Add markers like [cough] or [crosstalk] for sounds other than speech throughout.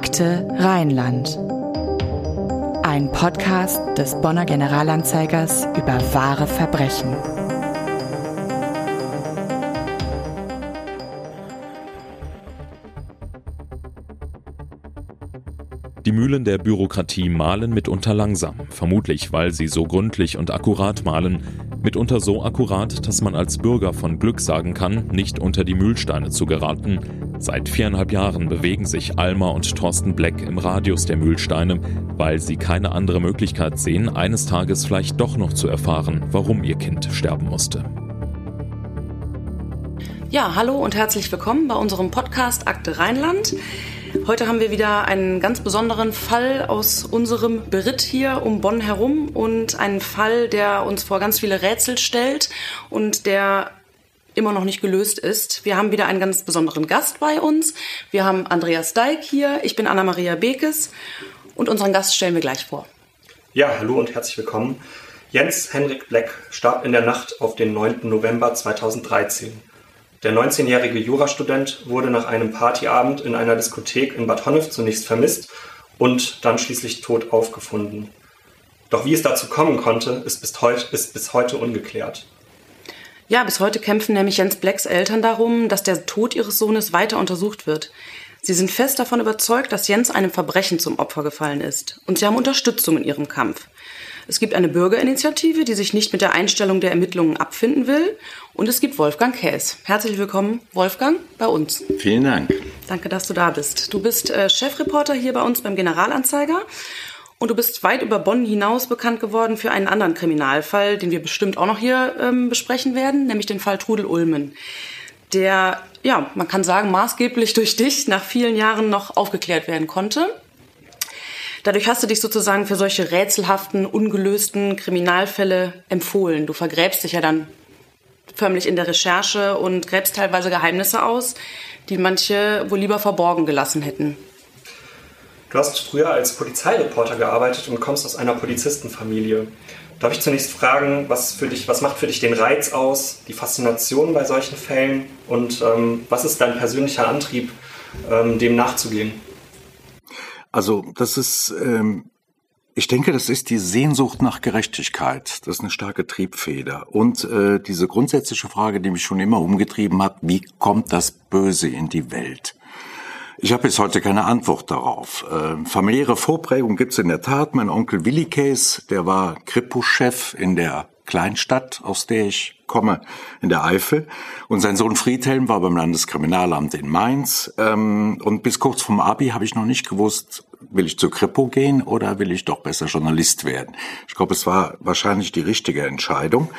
Akte Rheinland. Ein Podcast des Bonner Generalanzeigers über wahre Verbrechen. Die Mühlen der Bürokratie mahlen mitunter langsam, vermutlich weil sie so gründlich und akkurat mahlen, mitunter so akkurat, dass man als Bürger von Glück sagen kann, nicht unter die Mühlsteine zu geraten, Seit viereinhalb Jahren bewegen sich Alma und Thorsten Black im Radius der Mühlsteine, weil sie keine andere Möglichkeit sehen, eines Tages vielleicht doch noch zu erfahren, warum ihr Kind sterben musste. Ja, hallo und herzlich willkommen bei unserem Podcast Akte Rheinland. Heute haben wir wieder einen ganz besonderen Fall aus unserem Beritt hier um Bonn herum und einen Fall, der uns vor ganz viele Rätsel stellt und der immer noch nicht gelöst ist. Wir haben wieder einen ganz besonderen Gast bei uns. Wir haben Andreas Deik hier, ich bin Anna-Maria Bekes und unseren Gast stellen wir gleich vor. Ja, hallo und herzlich willkommen. Jens Henrik Black starb in der Nacht auf den 9. November 2013. Der 19-jährige Jurastudent wurde nach einem Partyabend in einer Diskothek in Bad Honnef zunächst vermisst und dann schließlich tot aufgefunden. Doch wie es dazu kommen konnte, ist bis, heute, ist bis heute ungeklärt. Ja, bis heute kämpfen nämlich Jens Blacks Eltern darum, dass der Tod ihres Sohnes weiter untersucht wird. Sie sind fest davon überzeugt, dass Jens einem Verbrechen zum Opfer gefallen ist. Und sie haben Unterstützung in ihrem Kampf. Es gibt eine Bürgerinitiative, die sich nicht mit der Einstellung der Ermittlungen abfinden will. Und es gibt Wolfgang Käs. Herzlich willkommen, Wolfgang, bei uns. Vielen Dank. Danke, dass du da bist. Du bist äh, Chefreporter hier bei uns beim Generalanzeiger und du bist weit über Bonn hinaus bekannt geworden für einen anderen Kriminalfall, den wir bestimmt auch noch hier ähm, besprechen werden, nämlich den Fall Trudel Ulmen. Der, ja, man kann sagen, maßgeblich durch dich nach vielen Jahren noch aufgeklärt werden konnte. Dadurch hast du dich sozusagen für solche rätselhaften, ungelösten Kriminalfälle empfohlen. Du vergräbst dich ja dann förmlich in der Recherche und gräbst teilweise Geheimnisse aus, die manche wohl lieber verborgen gelassen hätten. Du hast früher als Polizeireporter gearbeitet und kommst aus einer Polizistenfamilie. Darf ich zunächst fragen, was, für dich, was macht für dich den Reiz aus, die Faszination bei solchen Fällen und ähm, was ist dein persönlicher Antrieb, ähm, dem nachzugehen? Also das ist, ähm, ich denke, das ist die Sehnsucht nach Gerechtigkeit. Das ist eine starke Triebfeder. Und äh, diese grundsätzliche Frage, die mich schon immer umgetrieben hat, wie kommt das Böse in die Welt? Ich habe bis heute keine Antwort darauf. Äh, familiäre Vorprägung gibt's in der Tat. Mein Onkel Willi Case, der war Kripo-Chef in der Kleinstadt, aus der ich komme, in der Eifel. Und sein Sohn Friedhelm war beim Landeskriminalamt in Mainz. Ähm, und bis kurz vorm Abi habe ich noch nicht gewusst, will ich zur Kripo gehen oder will ich doch besser Journalist werden. Ich glaube, es war wahrscheinlich die richtige Entscheidung.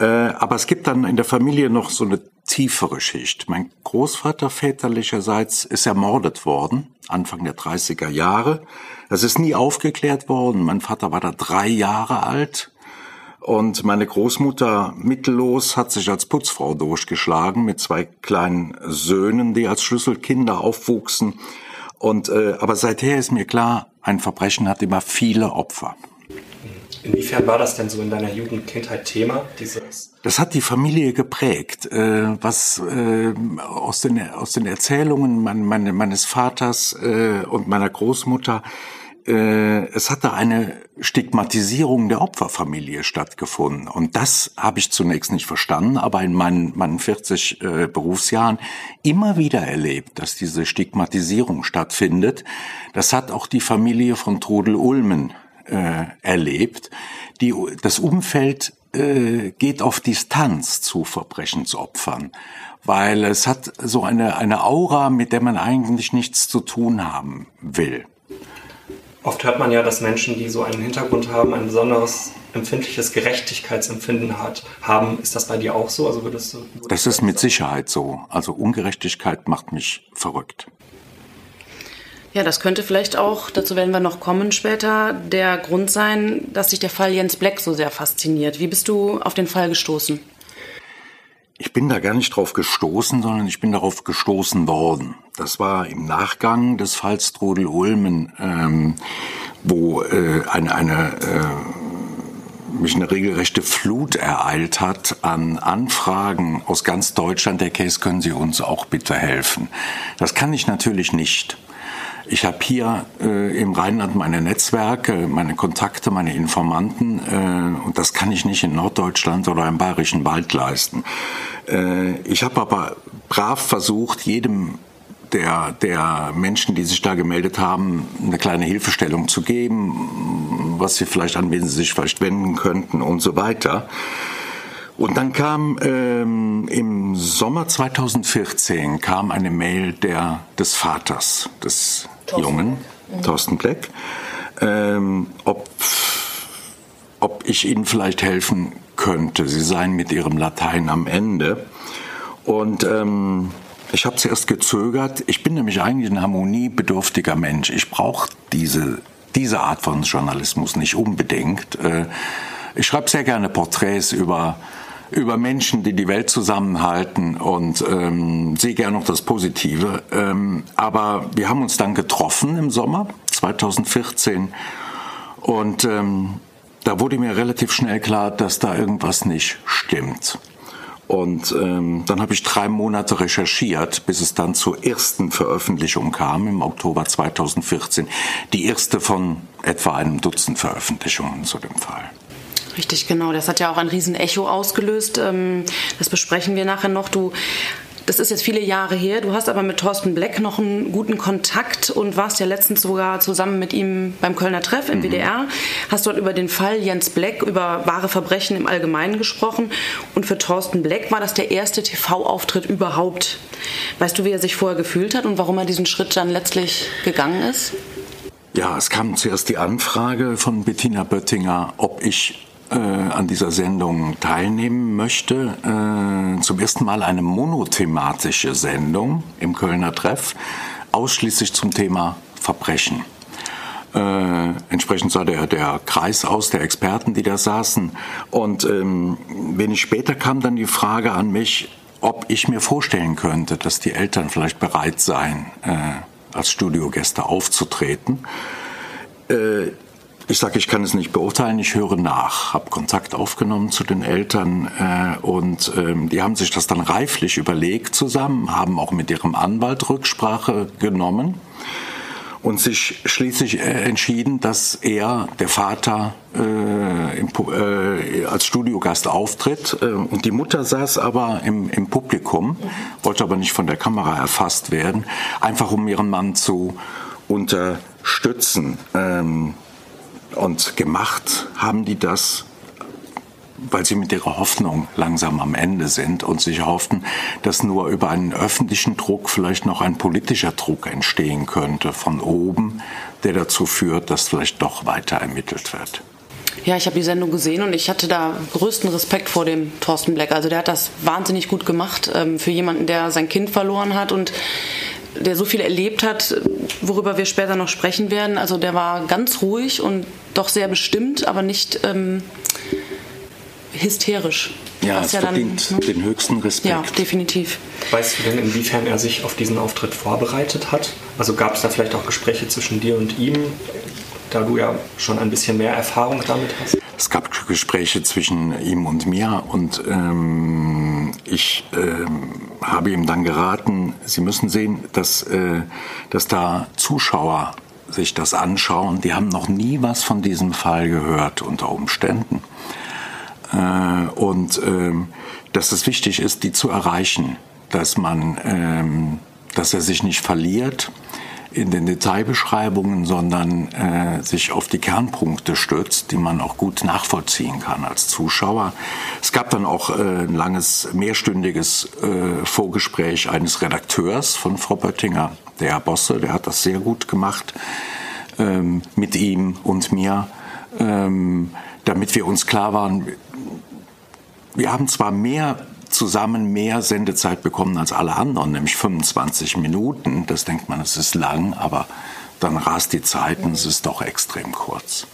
Äh, aber es gibt dann in der Familie noch so eine tiefere Schicht. Mein Großvater väterlicherseits ist ermordet worden, Anfang der 30er Jahre. Das ist nie aufgeklärt worden. Mein Vater war da drei Jahre alt. Und meine Großmutter mittellos hat sich als Putzfrau durchgeschlagen mit zwei kleinen Söhnen, die als Schlüsselkinder aufwuchsen. Und äh, aber seither ist mir klar, ein Verbrechen hat immer viele Opfer. Inwiefern war das denn so in deiner Jugend, Kindheit Thema? Dieses das hat die Familie geprägt, äh, was äh, aus, den, aus den Erzählungen mein, meine, meines Vaters äh, und meiner Großmutter. Äh, es hatte eine Stigmatisierung der Opferfamilie stattgefunden. Und das habe ich zunächst nicht verstanden, aber in meinen, meinen 40 äh, Berufsjahren immer wieder erlebt, dass diese Stigmatisierung stattfindet. Das hat auch die Familie von Trudel Ulmen äh, erlebt. Die, das Umfeld äh, geht auf Distanz zu Verbrechensopfern, weil es hat so eine, eine Aura, mit der man eigentlich nichts zu tun haben will. Oft hört man ja, dass Menschen, die so einen Hintergrund haben, ein besonderes empfindliches Gerechtigkeitsempfinden hat, haben. Ist das bei dir auch so? Also würdest du, würdest das ist mit Sicherheit so. Also Ungerechtigkeit macht mich verrückt. Ja, das könnte vielleicht auch, dazu werden wir noch kommen später, der Grund sein, dass sich der Fall Jens Black so sehr fasziniert. Wie bist du auf den Fall gestoßen? Ich bin da gar nicht drauf gestoßen, sondern ich bin darauf gestoßen worden. Das war im Nachgang des Falls Trudel Ulmen, ähm, wo äh, eine, eine äh, mich eine regelrechte Flut ereilt hat an Anfragen aus ganz Deutschland. Der Case können Sie uns auch bitte helfen. Das kann ich natürlich nicht. Ich habe hier äh, im Rheinland meine Netzwerke, meine Kontakte, meine Informanten äh, und das kann ich nicht in Norddeutschland oder im Bayerischen Wald leisten. Äh, ich habe aber brav versucht, jedem der, der Menschen, die sich da gemeldet haben, eine kleine Hilfestellung zu geben, was sie vielleicht an wen sie sich vielleicht wenden könnten und so weiter. Und dann kam ähm, im Sommer 2014 kam eine Mail der, des Vaters des Thorsten Jungen, mhm. Thorsten Bleck, ähm, ob, ob ich ihnen vielleicht helfen könnte. Sie seien mit ihrem Latein am Ende. Und ähm, ich habe zuerst gezögert. Ich bin nämlich eigentlich ein harmoniebedürftiger Mensch. Ich brauche diese, diese Art von Journalismus nicht unbedingt. Äh, ich schreibe sehr gerne Porträts über über Menschen, die die Welt zusammenhalten und ähm, sehe gerne noch das Positive. Ähm, aber wir haben uns dann getroffen im Sommer 2014 und ähm, da wurde mir relativ schnell klar, dass da irgendwas nicht stimmt. Und ähm, dann habe ich drei Monate recherchiert, bis es dann zur ersten Veröffentlichung kam im Oktober 2014. Die erste von etwa einem Dutzend Veröffentlichungen zu dem Fall. Richtig, genau. Das hat ja auch ein Riesenecho ausgelöst. Ähm, das besprechen wir nachher noch. Du das ist jetzt viele Jahre her. Du hast aber mit Thorsten Bleck noch einen guten Kontakt und warst ja letztens sogar zusammen mit ihm beim Kölner Treff im mhm. WDR. Hast dort über den Fall Jens Bleck, über wahre Verbrechen im Allgemeinen gesprochen. Und für Thorsten Bleck war das der erste TV-Auftritt überhaupt. Weißt du, wie er sich vorher gefühlt hat und warum er diesen Schritt dann letztlich gegangen ist? Ja, es kam zuerst die Anfrage von Bettina Böttinger, ob ich äh, an dieser Sendung teilnehmen möchte. Äh, zum ersten Mal eine monothematische Sendung im Kölner Treff, ausschließlich zum Thema Verbrechen. Äh, entsprechend sah der, der Kreis aus der Experten, die da saßen. Und ähm, wenig später kam dann die Frage an mich, ob ich mir vorstellen könnte, dass die Eltern vielleicht bereit seien, äh, als Studiogäste aufzutreten. Äh, ich sage, ich kann es nicht beurteilen, ich höre nach, habe Kontakt aufgenommen zu den Eltern äh, und ähm, die haben sich das dann reiflich überlegt zusammen, haben auch mit ihrem Anwalt Rücksprache genommen und sich schließlich äh, entschieden, dass er, der Vater, äh, im, äh, als Studiogast auftritt. Äh, und die Mutter saß aber im, im Publikum, wollte aber nicht von der Kamera erfasst werden, einfach um ihren Mann zu unterstützen. Ähm, und gemacht haben die das, weil sie mit ihrer Hoffnung langsam am Ende sind und sich hofften, dass nur über einen öffentlichen Druck vielleicht noch ein politischer Druck entstehen könnte von oben, der dazu führt, dass vielleicht doch weiter ermittelt wird. Ja, ich habe die Sendung gesehen und ich hatte da größten Respekt vor dem Thorsten Black. Also der hat das wahnsinnig gut gemacht ähm, für jemanden, der sein Kind verloren hat und der so viel erlebt hat, worüber wir später noch sprechen werden. Also der war ganz ruhig und doch sehr bestimmt, aber nicht ähm, hysterisch. Ja, es ja verdient dann, ne? den höchsten Respekt. Ja, definitiv. Weißt du denn, inwiefern er sich auf diesen Auftritt vorbereitet hat? Also gab es da vielleicht auch Gespräche zwischen dir und ihm, da du ja schon ein bisschen mehr Erfahrung damit hast? Es gab Gespräche zwischen ihm und mir und ähm, ich ähm, habe ihm dann geraten, Sie müssen sehen, dass, äh, dass da Zuschauer sich das anschauen, die haben noch nie was von diesem Fall gehört unter Umständen. Äh, und ähm, dass es wichtig ist, die zu erreichen, dass man, ähm, dass er sich nicht verliert, in den Detailbeschreibungen, sondern äh, sich auf die Kernpunkte stützt, die man auch gut nachvollziehen kann als Zuschauer. Es gab dann auch äh, ein langes, mehrstündiges äh, Vorgespräch eines Redakteurs von Frau Böttinger, der Herr Bosse, der hat das sehr gut gemacht ähm, mit ihm und mir, ähm, damit wir uns klar waren, wir haben zwar mehr zusammen mehr Sendezeit bekommen als alle anderen, nämlich 25 Minuten. Das denkt man, es ist lang, aber dann rast die Zeit und es ist doch extrem kurz.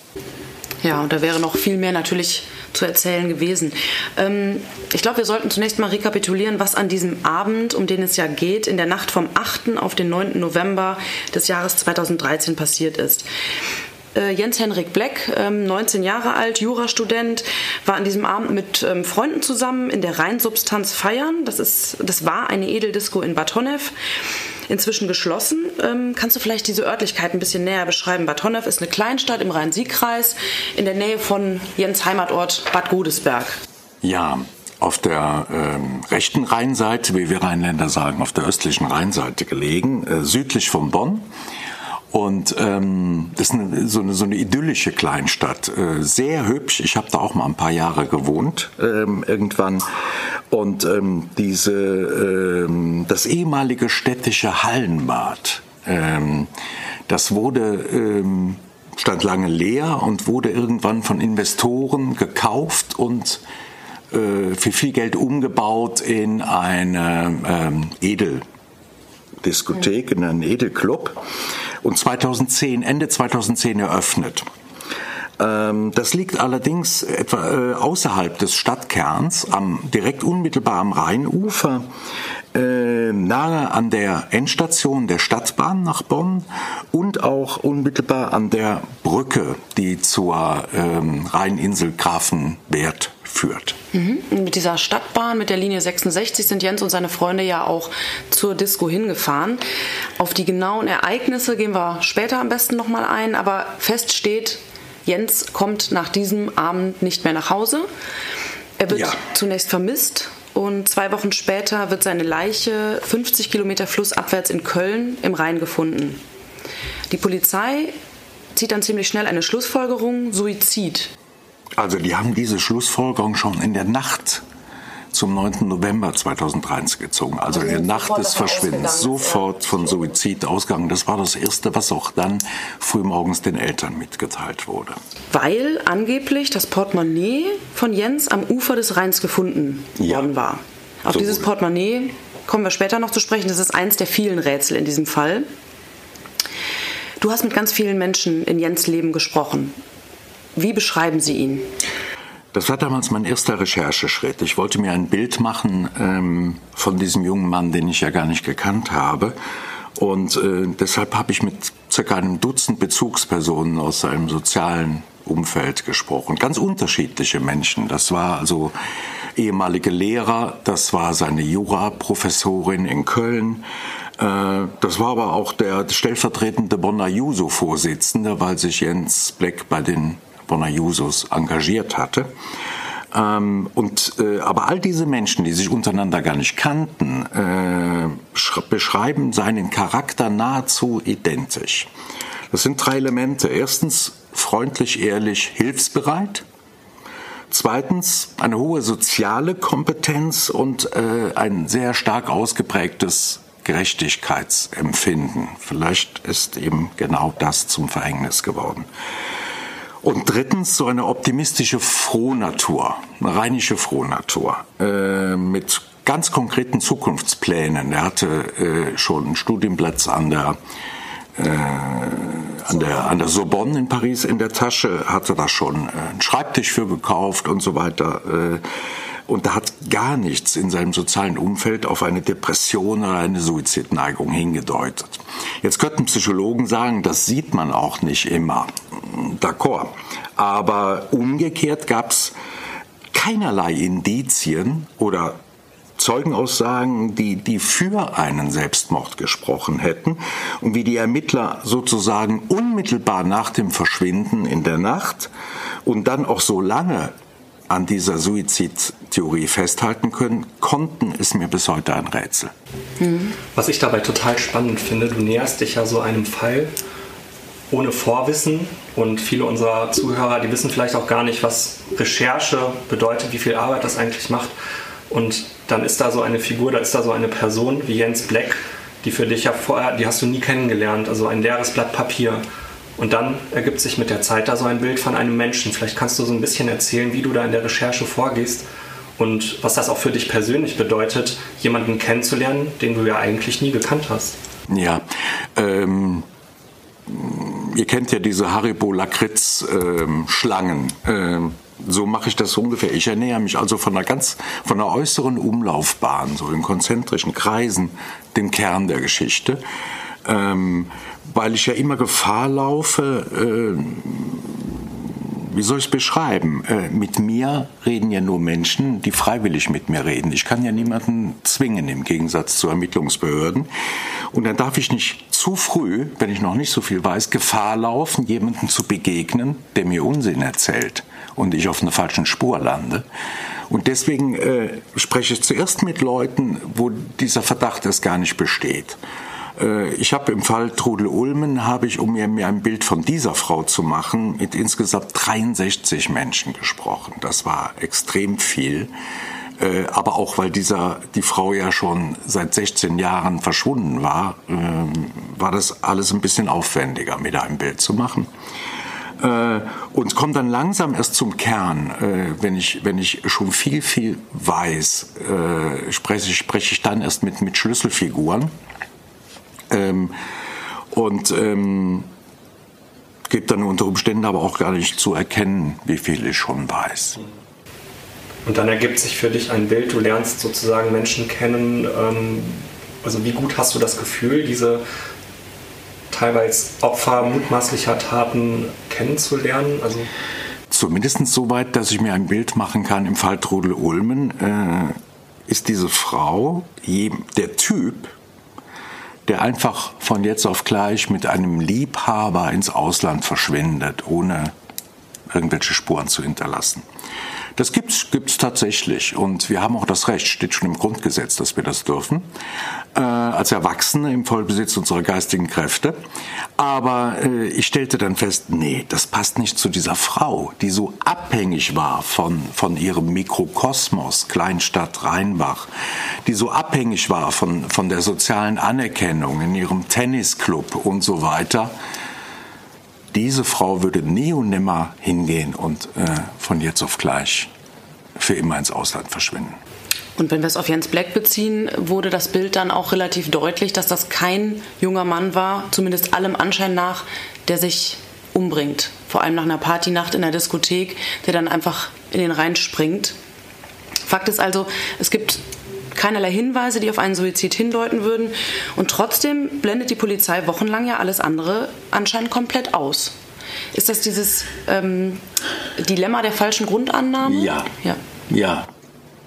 Ja, und da wäre noch viel mehr natürlich zu erzählen gewesen. Ähm, ich glaube, wir sollten zunächst mal rekapitulieren, was an diesem Abend, um den es ja geht, in der Nacht vom 8. auf den 9. November des Jahres 2013 passiert ist. Äh, Jens Henrik Bleck, 19 ähm, Jahre alt, Jurastudent, war an diesem Abend mit ähm, Freunden zusammen in der Rheinsubstanz feiern. Das, ist, das war eine Edeldisco in Bad Honnef. inzwischen geschlossen. Ähm, kannst du vielleicht diese Örtlichkeit ein bisschen näher beschreiben? Bad Honnef ist eine Kleinstadt im Rhein-Sieg-Kreis in der Nähe von Jens Heimatort Bad Godesberg. Ja, auf der ähm, rechten Rheinseite, wie wir Rheinländer sagen, auf der östlichen Rheinseite gelegen, äh, südlich von Bonn. Und ähm, das ist eine, so, eine, so eine idyllische Kleinstadt, äh, sehr hübsch. Ich habe da auch mal ein paar Jahre gewohnt ähm, irgendwann. Und ähm, diese, ähm, das ehemalige städtische Hallenbad, ähm, das wurde ähm, stand lange leer und wurde irgendwann von Investoren gekauft und äh, für viel Geld umgebaut in eine ähm, Edeldiskothek, in einen Edelclub und 2010, Ende 2010 eröffnet. Ähm, das liegt allerdings etwa äh, außerhalb des Stadtkerns, am, direkt unmittelbar am Rheinufer, äh, nahe an der Endstation der Stadtbahn nach Bonn und auch unmittelbar an der Brücke, die zur ähm, Rheininsel Grafenwert führt. Mhm. Mit dieser Stadtbahn, mit der Linie 66 sind Jens und seine Freunde ja auch zur Disco hingefahren. Auf die genauen Ereignisse gehen wir später am besten nochmal ein, aber fest steht, Jens kommt nach diesem Abend nicht mehr nach Hause. Er wird ja. zunächst vermisst und zwei Wochen später wird seine Leiche 50 Kilometer flussabwärts in Köln im Rhein gefunden. Die Polizei zieht dann ziemlich schnell eine Schlussfolgerung, Suizid. Also die haben diese Schlussfolgerung schon in der Nacht zum 9. November 2013 gezogen. Also in der Nacht des Verschwindens. Sofort von Suizid ausgegangen. Das war das Erste, was auch dann frühmorgens den Eltern mitgeteilt wurde. Weil angeblich das Portemonnaie von Jens am Ufer des Rheins gefunden ja. worden war. Auf so dieses Portemonnaie kommen wir später noch zu sprechen. Das ist eins der vielen Rätsel in diesem Fall. Du hast mit ganz vielen Menschen in Jens Leben gesprochen. Wie beschreiben Sie ihn? Das war damals mein erster Rechercheschritt. Ich wollte mir ein Bild machen ähm, von diesem jungen Mann, den ich ja gar nicht gekannt habe. Und äh, deshalb habe ich mit circa einem Dutzend Bezugspersonen aus seinem sozialen Umfeld gesprochen. Ganz unterschiedliche Menschen. Das war also ehemalige Lehrer, das war seine Jura-Professorin in Köln, äh, das war aber auch der stellvertretende Bonner Juso-Vorsitzende, weil sich Jens Bleck bei den Bonner Jusos engagiert hatte. Ähm, und, äh, aber all diese Menschen, die sich untereinander gar nicht kannten, äh, beschreiben seinen Charakter nahezu identisch. Das sind drei Elemente. Erstens freundlich, ehrlich, hilfsbereit. Zweitens eine hohe soziale Kompetenz und äh, ein sehr stark ausgeprägtes Gerechtigkeitsempfinden. Vielleicht ist eben genau das zum Verhängnis geworden. Und drittens so eine optimistische Frohnatur, eine rheinische Frohnatur äh, mit ganz konkreten Zukunftsplänen. Er hatte äh, schon einen Studienplatz an der äh, an der, an der Sorbonne in Paris in der Tasche, hatte da schon äh, einen Schreibtisch für gekauft und so weiter. Und da hat gar nichts in seinem sozialen Umfeld auf eine Depression oder eine Suizidneigung hingedeutet. Jetzt könnten Psychologen sagen, das sieht man auch nicht immer. D'accord. Aber umgekehrt gab es keinerlei Indizien oder Zeugenaussagen, die, die für einen Selbstmord gesprochen hätten und wie die Ermittler sozusagen unmittelbar nach dem Verschwinden in der Nacht und dann auch so lange an dieser Suizidtheorie festhalten können, konnten, ist mir bis heute ein Rätsel. Was ich dabei total spannend finde, du näherst dich ja so einem Fall ohne Vorwissen und viele unserer Zuhörer, die wissen vielleicht auch gar nicht, was Recherche bedeutet, wie viel Arbeit das eigentlich macht. Und dann ist da so eine Figur, da ist da so eine Person wie Jens Black, die für dich ja vorher, die hast du nie kennengelernt, also ein leeres Blatt Papier. Und dann ergibt sich mit der Zeit da so ein Bild von einem Menschen. Vielleicht kannst du so ein bisschen erzählen, wie du da in der Recherche vorgehst und was das auch für dich persönlich bedeutet, jemanden kennenzulernen, den du ja eigentlich nie gekannt hast. Ja, ähm, ihr kennt ja diese Haribo Lakritz ähm. Ähm, so mache ich das ungefähr. Ich ernähre mich also von einer ganz, von einer äußeren Umlaufbahn, so in konzentrischen Kreisen, dem Kern der Geschichte. Ähm, weil ich ja immer Gefahr laufe, äh, wie soll ich es beschreiben? Äh, mit mir reden ja nur Menschen, die freiwillig mit mir reden. Ich kann ja niemanden zwingen im Gegensatz zu Ermittlungsbehörden. Und dann darf ich nicht zu früh, wenn ich noch nicht so viel weiß, Gefahr laufen, jemandem zu begegnen, der mir Unsinn erzählt und ich auf einer falschen Spur lande. Und deswegen äh, spreche ich zuerst mit Leuten, wo dieser Verdacht erst gar nicht besteht. Äh, ich habe im Fall Trudel Ulmen, habe ich, um mir, ein Bild von dieser Frau zu machen, mit insgesamt 63 Menschen gesprochen. Das war extrem viel. Äh, aber auch weil dieser, die Frau ja schon seit 16 Jahren verschwunden war, ähm, war das alles ein bisschen aufwendiger, mir da ein Bild zu machen äh, und komme dann langsam erst zum Kern. Äh, wenn, ich, wenn ich schon viel, viel weiß, äh, spreche, spreche ich dann erst mit, mit Schlüsselfiguren. Ähm, und ähm, gibt dann unter Umständen aber auch gar nicht zu erkennen, wie viel ich schon weiß. Und dann ergibt sich für dich ein Bild, du lernst sozusagen Menschen kennen. Ähm, also wie gut hast du das Gefühl, diese teilweise Opfer mutmaßlicher Taten kennenzulernen? Also Zumindest so weit, dass ich mir ein Bild machen kann. Im Fall Trudel Ulmen äh, ist diese Frau der Typ, der einfach von jetzt auf gleich mit einem Liebhaber ins Ausland verschwindet, ohne irgendwelche Spuren zu hinterlassen. Das gibt's gibt's tatsächlich und wir haben auch das Recht, steht schon im Grundgesetz, dass wir das dürfen, äh, als Erwachsene im Vollbesitz unserer geistigen Kräfte. Aber äh, ich stellte dann fest, nee, das passt nicht zu dieser Frau, die so abhängig war von von ihrem Mikrokosmos Kleinstadt Rheinbach, die so abhängig war von von der sozialen Anerkennung in ihrem Tennisclub und so weiter diese Frau würde nie und nimmer hingehen und äh, von jetzt auf gleich für immer ins Ausland verschwinden. Und wenn wir es auf Jens Black beziehen, wurde das Bild dann auch relativ deutlich, dass das kein junger Mann war, zumindest allem Anschein nach, der sich umbringt. Vor allem nach einer Partynacht in der Diskothek, der dann einfach in den Rhein springt. Fakt ist also, es gibt keinerlei Hinweise, die auf einen Suizid hindeuten würden. Und trotzdem blendet die Polizei wochenlang ja alles andere anscheinend komplett aus. Ist das dieses ähm, Dilemma der falschen Grundannahmen? Ja. Ja, ja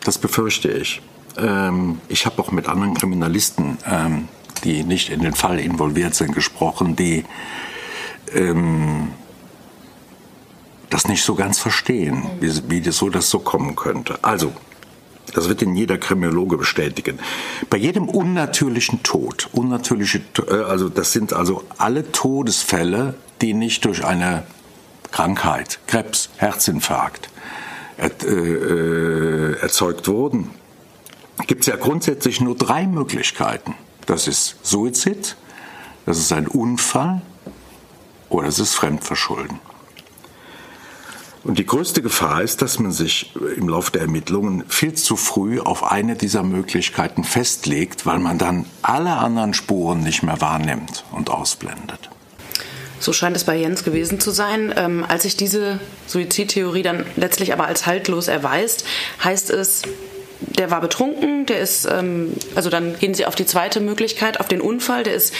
das befürchte ich. Ähm, ich habe auch mit anderen Kriminalisten, ähm, die nicht in den Fall involviert sind, gesprochen, die ähm, das nicht so ganz verstehen, wie, wie das so das so kommen könnte. Also, das wird Ihnen jeder Kriminologe bestätigen. Bei jedem unnatürlichen Tod, unnatürliche, äh, also das sind also alle Todesfälle, die nicht durch eine Krankheit, Krebs, Herzinfarkt er, äh, äh, erzeugt wurden, gibt es ja grundsätzlich nur drei Möglichkeiten. Das ist Suizid, das ist ein Unfall oder es ist Fremdverschulden. Und die größte Gefahr ist, dass man sich im Laufe der Ermittlungen viel zu früh auf eine dieser Möglichkeiten festlegt, weil man dann alle anderen Spuren nicht mehr wahrnimmt und ausblendet. So scheint es bei Jens gewesen zu sein. Ähm, als sich diese Suizidtheorie dann letztlich aber als haltlos erweist, heißt es, der war betrunken, der ist, ähm, also dann gehen sie auf die zweite Möglichkeit, auf den Unfall, der ist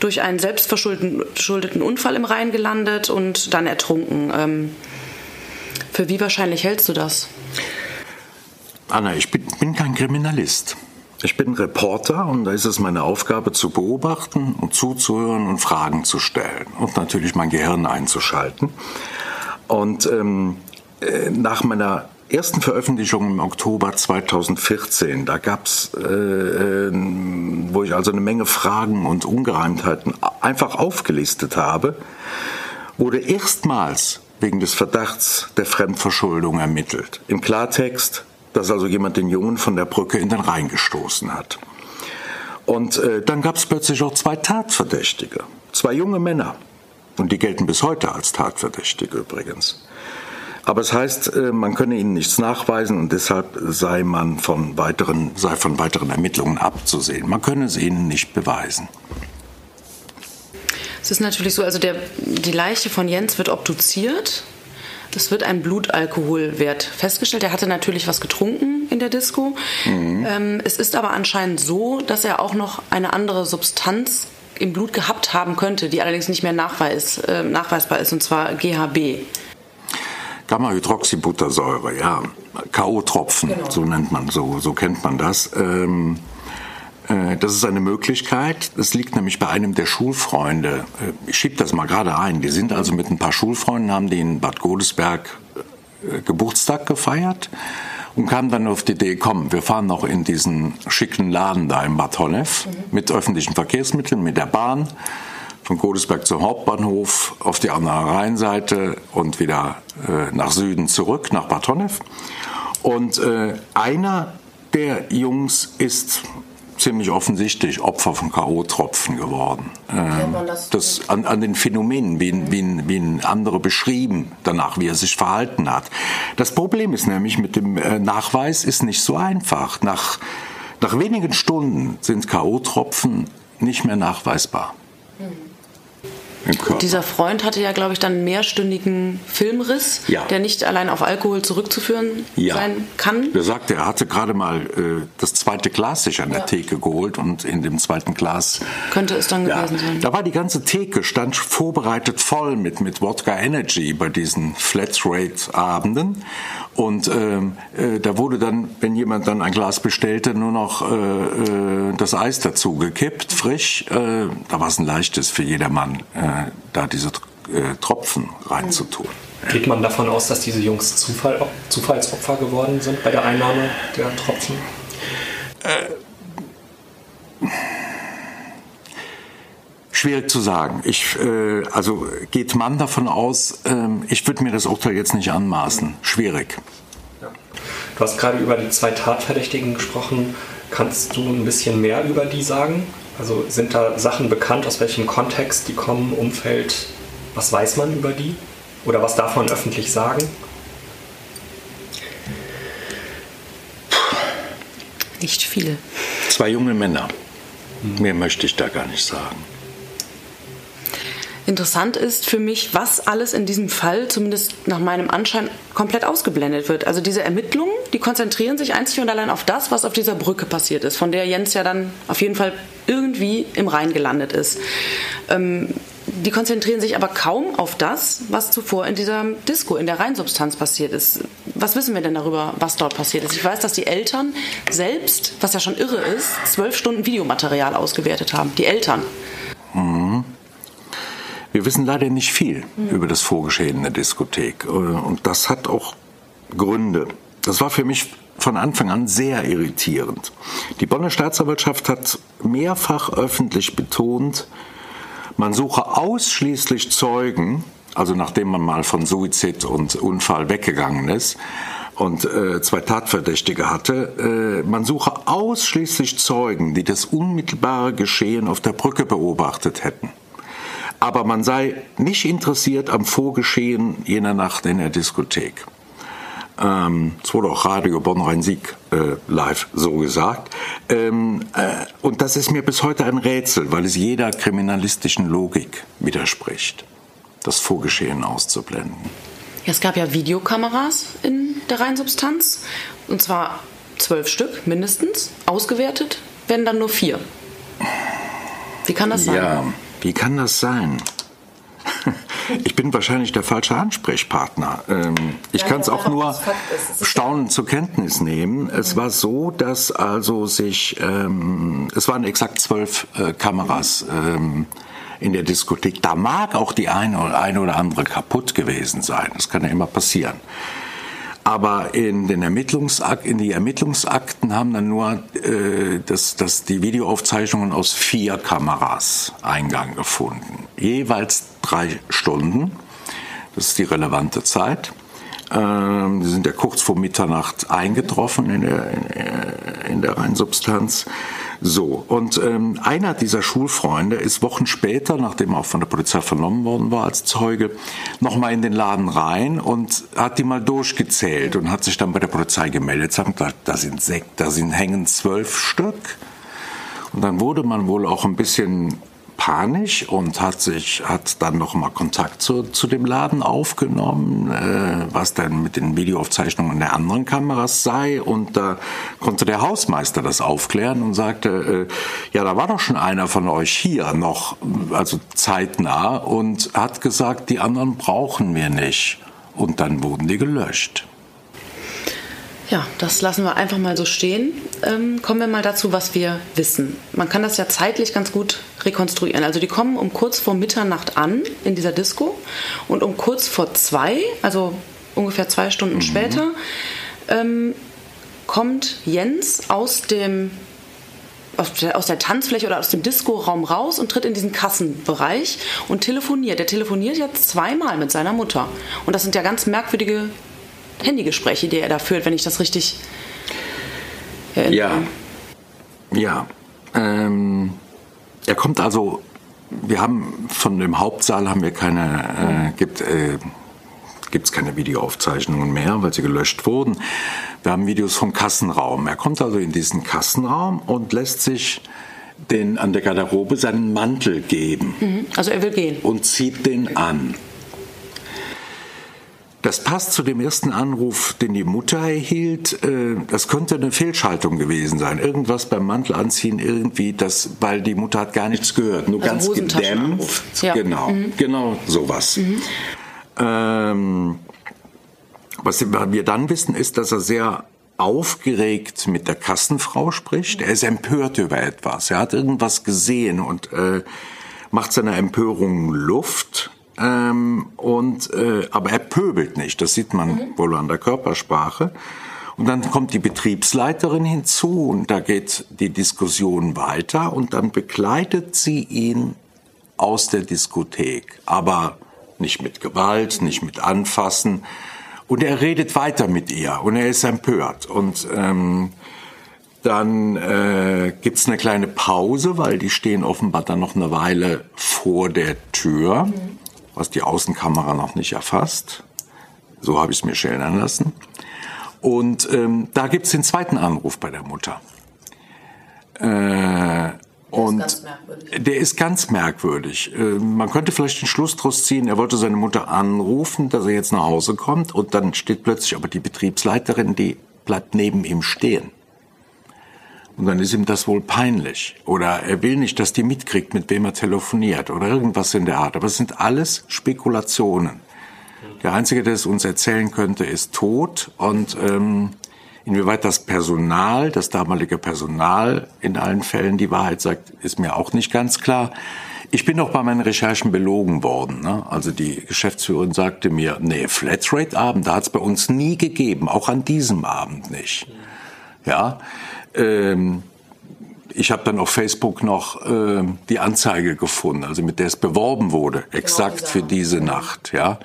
durch einen selbstverschuldeten Unfall im Rhein gelandet und dann ertrunken. Ähm, für wie wahrscheinlich hältst du das? Anna, ich bin, bin kein Kriminalist. Ich bin Reporter und da ist es meine Aufgabe zu beobachten und zuzuhören und Fragen zu stellen und natürlich mein Gehirn einzuschalten. Und ähm, äh, nach meiner ersten Veröffentlichung im Oktober 2014, da gab's, äh, äh, wo ich also eine Menge Fragen und Ungereimtheiten einfach aufgelistet habe, wurde erstmals wegen des Verdachts der Fremdverschuldung ermittelt. Im Klartext, dass also jemand den Jungen von der Brücke in den Rhein gestoßen hat. Und äh, dann gab es plötzlich auch zwei Tatverdächtige, zwei junge Männer. Und die gelten bis heute als Tatverdächtige übrigens. Aber es heißt, äh, man könne ihnen nichts nachweisen und deshalb sei man von weiteren, sei von weiteren Ermittlungen abzusehen. Man könne es ihnen nicht beweisen. Es ist natürlich so, also der, die Leiche von Jens wird obduziert. Es wird ein Blutalkoholwert festgestellt. Er hatte natürlich was getrunken in der Disco. Mhm. Ähm, es ist aber anscheinend so, dass er auch noch eine andere Substanz im Blut gehabt haben könnte, die allerdings nicht mehr nachweis, äh, nachweisbar ist, und zwar GHB. Gamma-Hydroxybuttersäure, ja. K.O.-Tropfen, genau. so nennt man, so, so kennt man das. Ähm, äh, das ist eine Möglichkeit. Das liegt nämlich bei einem der Schulfreunde. Äh, ich schiebe das mal gerade ein. Die sind also mit ein paar Schulfreunden, haben die in Bad Godesberg äh, Geburtstag gefeiert und kamen dann auf die Idee, komm, wir fahren noch in diesen schicken Laden da in Bad Honnef mit öffentlichen Verkehrsmitteln, mit der Bahn von Godesberg zum Hauptbahnhof auf die andere Rheinseite und wieder äh, nach Süden zurück, nach Bad Honnef. Und äh, einer der Jungs ist ziemlich offensichtlich Opfer von K.O.-Tropfen geworden. Ähm, das, an, an, den Phänomenen, wie, wie, wie andere beschrieben danach, wie er sich verhalten hat. Das Problem ist nämlich mit dem äh, Nachweis ist nicht so einfach. Nach, nach wenigen Stunden sind K.O.-Tropfen nicht mehr nachweisbar. Dieser Freund hatte ja, glaube ich, dann einen mehrstündigen Filmriss, ja. der nicht allein auf Alkohol zurückzuführen ja. sein kann. Er sagte, er hatte gerade mal äh, das zweite Glas sich an der ja. Theke geholt und in dem zweiten Glas könnte es dann gewesen sein. Da war die ganze Theke stand vorbereitet voll mit mit Wodka Energy bei diesen Flatrate Abenden und ähm, äh, da wurde dann, wenn jemand dann ein Glas bestellte, nur noch äh, äh, das Eis dazu gekippt, frisch. Äh, da war es ein leichtes für jedermann, äh, da diese äh, Tropfen reinzutun. Geht man davon aus, dass diese Jungs Zufall, Zufallsopfer geworden sind bei der Einnahme der Tropfen? Äh, Schwierig zu sagen. Ich, äh, also geht man davon aus, äh, ich würde mir das Urteil jetzt nicht anmaßen. Schwierig. Ja. Du hast gerade über die zwei Tatverdächtigen gesprochen. Kannst du ein bisschen mehr über die sagen? Also sind da Sachen bekannt, aus welchem Kontext die kommen, Umfeld? Was weiß man über die? Oder was darf man öffentlich sagen? Nicht viel. Zwei junge Männer. Mehr möchte ich da gar nicht sagen. Interessant ist für mich, was alles in diesem Fall, zumindest nach meinem Anschein, komplett ausgeblendet wird. Also diese Ermittlungen, die konzentrieren sich einzig und allein auf das, was auf dieser Brücke passiert ist, von der Jens ja dann auf jeden Fall irgendwie im Rhein gelandet ist. Ähm, die konzentrieren sich aber kaum auf das, was zuvor in dieser Disco, in der Rheinsubstanz passiert ist. Was wissen wir denn darüber, was dort passiert ist? Ich weiß, dass die Eltern selbst, was ja schon irre ist, zwölf Stunden Videomaterial ausgewertet haben. Die Eltern. Mhm. Wir wissen leider nicht viel mhm. über das Vorgeschehen in der Diskothek. Äh, und das hat auch Gründe. Das war für mich von Anfang an sehr irritierend. Die Bonner Staatsanwaltschaft hat mehrfach öffentlich betont, man suche ausschließlich Zeugen, also nachdem man mal von Suizid und Unfall weggegangen ist und äh, zwei Tatverdächtige hatte, äh, man suche ausschließlich Zeugen, die das unmittelbare Geschehen auf der Brücke beobachtet hätten aber man sei nicht interessiert am Vorgeschehen jener Nacht in der Diskothek. Ähm, das wurde auch Radio Bonn-Rhein-Sieg äh, live so gesagt. Ähm, äh, und das ist mir bis heute ein Rätsel, weil es jeder kriminalistischen Logik widerspricht, das Vorgeschehen auszublenden. Ja, es gab ja Videokameras in der Rheinsubstanz, und zwar zwölf Stück mindestens. Ausgewertet werden dann nur vier. Wie kann das sein? Ja, wie kann das sein? [laughs] Ich bin wahrscheinlich der falsche Ansprechpartner. Ähm, ich kann es auch nur staunend zur Kenntnis nehmen. Es war so, dass also sich, ähm, es waren exakt zwölf äh, Kameras ähm, in der Diskothek. Da mag auch die eine oder, eine oder andere kaputt gewesen sein. Das kann ja immer passieren. Aber in den Ermittlungsakt, in die Ermittlungsakten haben dann nur äh, das, das, die Videoaufzeichnungen aus vier Kameras Eingang gefunden. Jeweils drei Stunden. Das ist die relevante Zeit. Ähm, die sind ja kurz vor Mitternacht eingetroffen in der, in der Reinsubstanz. So, und ähm, einer dieser Schulfreunde ist Wochen später, nachdem er auch von der Polizei vernommen worden war als Zeuge, nochmal in den Laden rein und hat die mal durchgezählt und hat sich dann bei der Polizei gemeldet. Sagt, da, da sind Sekt, da sind hängen zwölf Stück. Und dann wurde man wohl auch ein bisschen panisch und hat sich hat dann noch mal Kontakt zu, zu dem Laden aufgenommen, äh, was denn mit den Videoaufzeichnungen der anderen Kameras sei und da konnte der Hausmeister das aufklären und sagte, äh, ja, da war doch schon einer von euch hier noch, also zeitnah und hat gesagt, die anderen brauchen wir nicht. und dann wurden die gelöscht. Ja, das lassen wir einfach mal so stehen. Ähm, kommen wir mal dazu, was wir wissen. Man kann das ja zeitlich ganz gut rekonstruieren. Also die kommen um kurz vor Mitternacht an in dieser Disco und um kurz vor zwei, also ungefähr zwei Stunden mhm. später, ähm, kommt Jens aus dem aus der, aus der Tanzfläche oder aus dem Disco-Raum raus und tritt in diesen Kassenbereich und telefoniert. Der telefoniert jetzt zweimal mit seiner Mutter. Und das sind ja ganz merkwürdige Handygespräche, die er da führt, wenn ich das richtig erinnere. Ja. Ja. Ähm, er kommt also, wir haben von dem Hauptsaal haben wir keine, äh, gibt äh, gibt es keine Videoaufzeichnungen mehr, weil sie gelöscht wurden. Wir haben Videos vom Kassenraum. Er kommt also in diesen Kassenraum und lässt sich den an der Garderobe seinen Mantel geben. Mhm. Also er will gehen. Und zieht den an. Das passt zu dem ersten Anruf, den die Mutter erhielt. Äh, das könnte eine Fehlschaltung gewesen sein. Irgendwas beim Mantel anziehen, irgendwie, das, weil die Mutter hat gar nichts gehört, nur also ganz gedämpft. Ja. Genau, mhm. genau sowas. Mhm. Ähm, was wir dann wissen, ist, dass er sehr aufgeregt mit der Kassenfrau spricht. Er ist empört über etwas. Er hat irgendwas gesehen und äh, macht seiner Empörung Luft. Ähm, und, äh, aber er pöbelt nicht, das sieht man mhm. wohl an der Körpersprache. Und dann kommt die Betriebsleiterin hinzu und da geht die Diskussion weiter und dann begleitet sie ihn aus der Diskothek. Aber nicht mit Gewalt, nicht mit Anfassen. Und er redet weiter mit ihr und er ist empört. Und ähm, dann äh, gibt es eine kleine Pause, weil die stehen offenbar dann noch eine Weile vor der Tür. Mhm was die Außenkamera noch nicht erfasst. So habe ich es mir schildern lassen. Und ähm, da gibt es den zweiten Anruf bei der Mutter. Äh, und ist der ist ganz merkwürdig. Äh, man könnte vielleicht den Schluss daraus ziehen, er wollte seine Mutter anrufen, dass er jetzt nach Hause kommt und dann steht plötzlich aber die Betriebsleiterin, die bleibt neben ihm stehen. Und dann ist ihm das wohl peinlich. Oder er will nicht, dass die mitkriegt, mit wem er telefoniert. Oder irgendwas in der Art. Aber es sind alles Spekulationen. Der Einzige, der es uns erzählen könnte, ist tot. Und ähm, inwieweit das Personal, das damalige Personal in allen Fällen die Wahrheit sagt, ist mir auch nicht ganz klar. Ich bin auch bei meinen Recherchen belogen worden. Ne? Also die Geschäftsführerin sagte mir, nee, Flatrate-Abend, da hat es bei uns nie gegeben, auch an diesem Abend nicht. Ja, ähm, ich habe dann auf Facebook noch äh, die Anzeige gefunden, also mit der es beworben wurde, exakt für diese Nacht. Ja,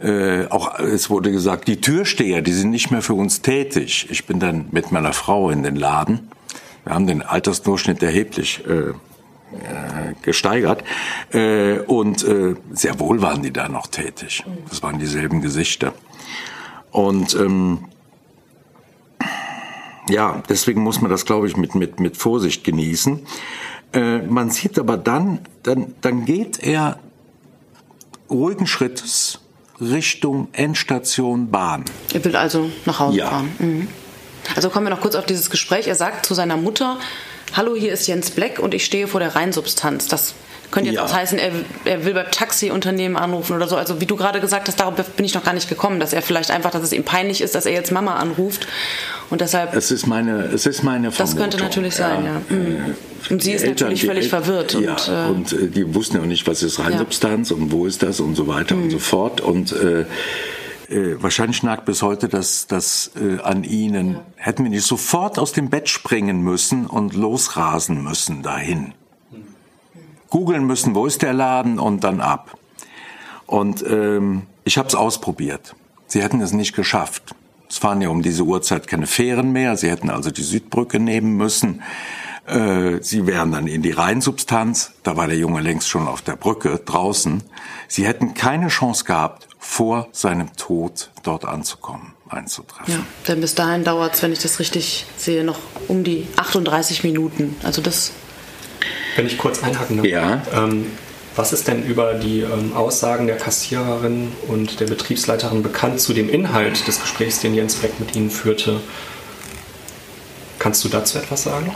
äh, auch es wurde gesagt, die Türsteher, die sind nicht mehr für uns tätig. Ich bin dann mit meiner Frau in den Laden. Wir haben den Altersdurchschnitt erheblich äh, äh gesteigert äh, und äh, sehr wohl waren die da noch tätig. Das waren dieselben Gesichter. Und ähm, ja, deswegen muss man das, glaube ich, mit, mit, mit Vorsicht genießen. Äh, man sieht aber dann, dann, dann geht er ruhigen Schrittes Richtung Endstation Bahn. Er will also nach Hause ja. fahren. Mhm. Also kommen wir noch kurz auf dieses Gespräch. Er sagt zu seiner Mutter, hallo, hier ist Jens Black und ich stehe vor der Rheinsubstanz. Das könnte jetzt ja. auch heißen, er, er will beim Taxiunternehmen anrufen oder so. Also wie du gerade gesagt hast, darauf bin ich noch gar nicht gekommen, dass er vielleicht einfach, dass es ihm peinlich ist, dass er jetzt Mama anruft und deshalb. Es ist meine, es ist meine Vermutung. Das könnte natürlich sein, ja. ja. Mhm. Und sie ist Eltern, natürlich völlig El verwirrt. Ja, und, äh, und äh, die wussten ja auch nicht, was ist Reinsubstanz und wo ist das und so weiter mhm. und so fort. Und äh, äh, wahrscheinlich nagt bis heute das, das äh, an ihnen. Ja. Hätten wir nicht sofort aus dem Bett springen müssen und losrasen müssen dahin googeln müssen, wo ist der Laden und dann ab. Und ähm, ich habe es ausprobiert. Sie hätten es nicht geschafft. Es fahren ja um diese Uhrzeit keine Fähren mehr. Sie hätten also die Südbrücke nehmen müssen. Äh, sie wären dann in die Rheinsubstanz. Da war der Junge längst schon auf der Brücke draußen. Sie hätten keine Chance gehabt, vor seinem Tod dort anzukommen, einzutreffen. Ja, denn bis dahin dauert es, wenn ich das richtig sehe, noch um die 38 Minuten. Also das wenn ich kurz einhaken darf. Ja. Ähm, was ist denn über die ähm, Aussagen der Kassiererin und der Betriebsleiterin bekannt zu dem Inhalt des Gesprächs, den Jens Fleck mit Ihnen führte? Kannst du dazu etwas sagen?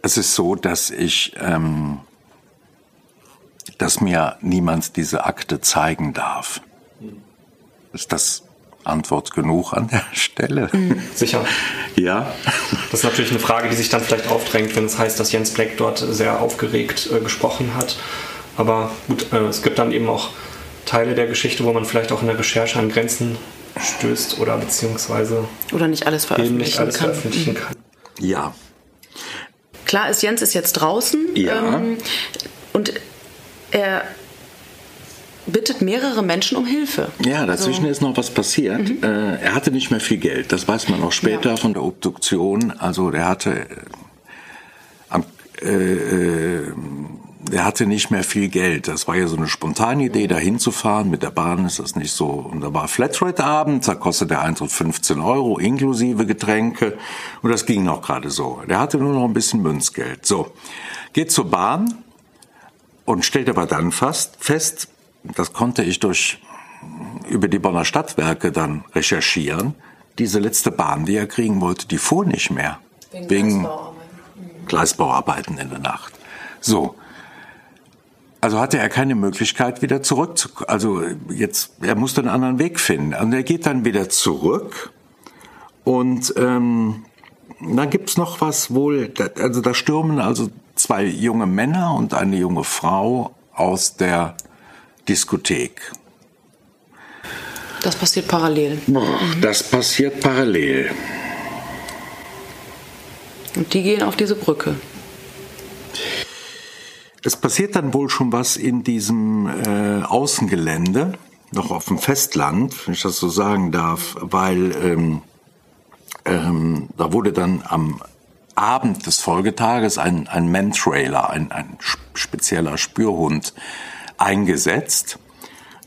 Es ist so, dass ich ähm, dass mir niemand diese Akte zeigen darf. Ist das Antwort genug an der Stelle? Mhm. Sicher. Ja. Das ist natürlich eine Frage, die sich dann vielleicht aufdrängt, wenn es heißt, dass Jens Black dort sehr aufgeregt äh, gesprochen hat. Aber gut, äh, es gibt dann eben auch Teile der Geschichte, wo man vielleicht auch in der Recherche an Grenzen stößt oder beziehungsweise oder nicht alles veröffentlichen, nicht alles kann. veröffentlichen kann. Ja. Klar ist, Jens ist jetzt draußen Ja. ähm, und er bittet mehrere Menschen um Hilfe. Ja, dazwischen Also- ist noch was passiert. Äh, er hatte nicht mehr viel Geld. Das weiß man auch später Ja. von der Obduktion. Also der hatte, äh, äh, äh, der hatte nicht mehr viel Geld. Das war ja so eine spontane Idee, da hinzufahren. Mit der Bahn ist das nicht so. Und da war Flatrate-Abend, da kostet der Eintritt 15 Euro, inklusive Getränke. Und das ging noch gerade so. Der hatte nur noch ein bisschen Münzgeld. So, geht zur Bahn und stellt aber dann fast fest, das konnte ich durch über die Bonner Stadtwerke dann recherchieren. Diese letzte Bahn, die er kriegen wollte, die fuhr nicht mehr. Wegen, Gleisbauarbeiten in der Nacht. So. Also hatte er keine Möglichkeit, wieder zurückzukommen. Also jetzt, er musste einen anderen Weg finden. Und er geht dann wieder zurück. Und ähm, dann gibt's noch was wohl, da- also da stürmen also zwei junge Männer und eine junge Frau aus der Diskothek. Das passiert parallel. Das passiert parallel. Und die gehen auf diese Brücke. Es passiert dann wohl schon was in diesem äh, Außengelände, noch auf dem Festland, wenn ich das so sagen darf, weil ähm, ähm, da wurde dann am Abend des Folgetages ein, ein Man-Trailer, ein, ein sp- spezieller Spürhund eingesetzt.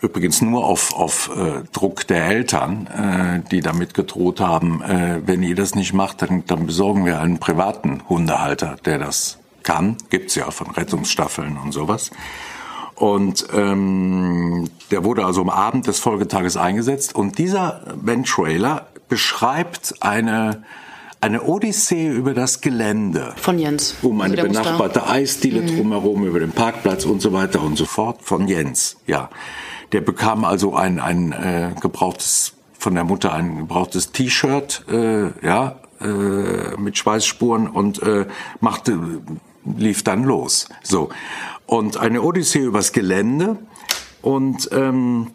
Übrigens nur auf, auf äh, Druck der Eltern, äh, die damit gedroht haben, äh, wenn ihr das nicht macht, dann, dann besorgen wir einen privaten Hundehalter, der das kann. Gibt's ja von Rettungsstaffeln und sowas. Und ähm, der wurde also am Abend des Folgetages eingesetzt. Und dieser Ben-Trailer beschreibt eine, eine Odyssee über das Gelände Von Jens. um eine Also benachbarte Eisdiele drumherum, über den Parkplatz und so weiter und so fort von Jens. Ja, der bekam also ein ein äh, gebrauchtes von der Mutter ein gebrauchtes T-Shirt, äh, ja, äh, mit Schweißspuren und äh, machte lief dann los. So und eine Odyssee übers Gelände und ähm,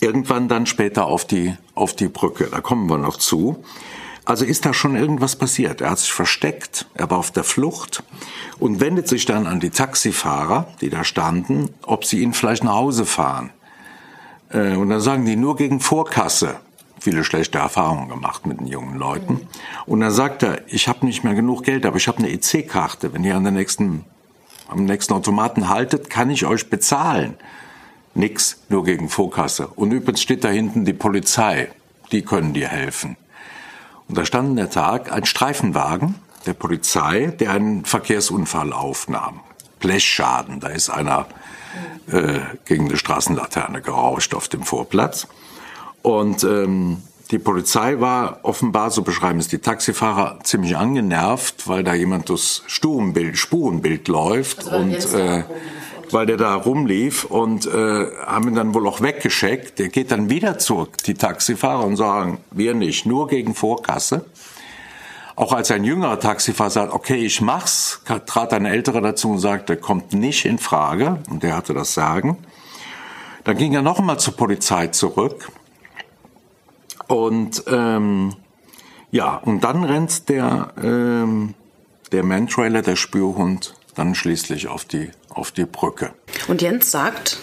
irgendwann dann später auf die, auf die Brücke. Da kommen wir noch zu. Also ist da schon irgendwas passiert. Er hat sich versteckt, er war auf der Flucht und wendet sich dann an die Taxifahrer, die da standen, ob sie ihn vielleicht nach Hause fahren. Äh, Und dann sagen die nur gegen Vorkasse. Viele schlechte Erfahrungen gemacht mit den jungen Leuten. Und dann sagt er, ich habe nicht mehr genug Geld, aber ich habe eine EC-Karte. Wenn ihr an der nächsten, am nächsten Automaten haltet, kann ich euch bezahlen. Nix, nur gegen Vorkasse. Und übrigens steht da hinten die Polizei. Die können dir helfen. Und da stand in der Tag ein Streifenwagen der Polizei, der einen Verkehrsunfall aufnahm. Blechschaden, da ist einer äh, gegen eine Straßenlaterne gerauscht auf dem Vorplatz. Und ähm, die Polizei war offenbar, so beschreiben es die Taxifahrer, ziemlich angenervt, weil da jemand durchs Spurenbild, Spurenbild läuft und äh, weil der da rumlief und äh, haben ihn dann wohl auch weggeschickt. Der geht dann wieder zurück, die Taxifahrer, und sagen, wir nicht, nur gegen Vorkasse. Auch als ein jüngerer Taxifahrer sagt, okay, ich mach's, trat ein älterer dazu und sagte, kommt nicht in Frage, und der hatte das Sagen. Dann ging er noch einmal zur Polizei zurück und ähm, ja, und dann rennt der ähm, der Man-Trailer, der Spürhund, dann schließlich auf die auf die Brücke. Und Jens sagt,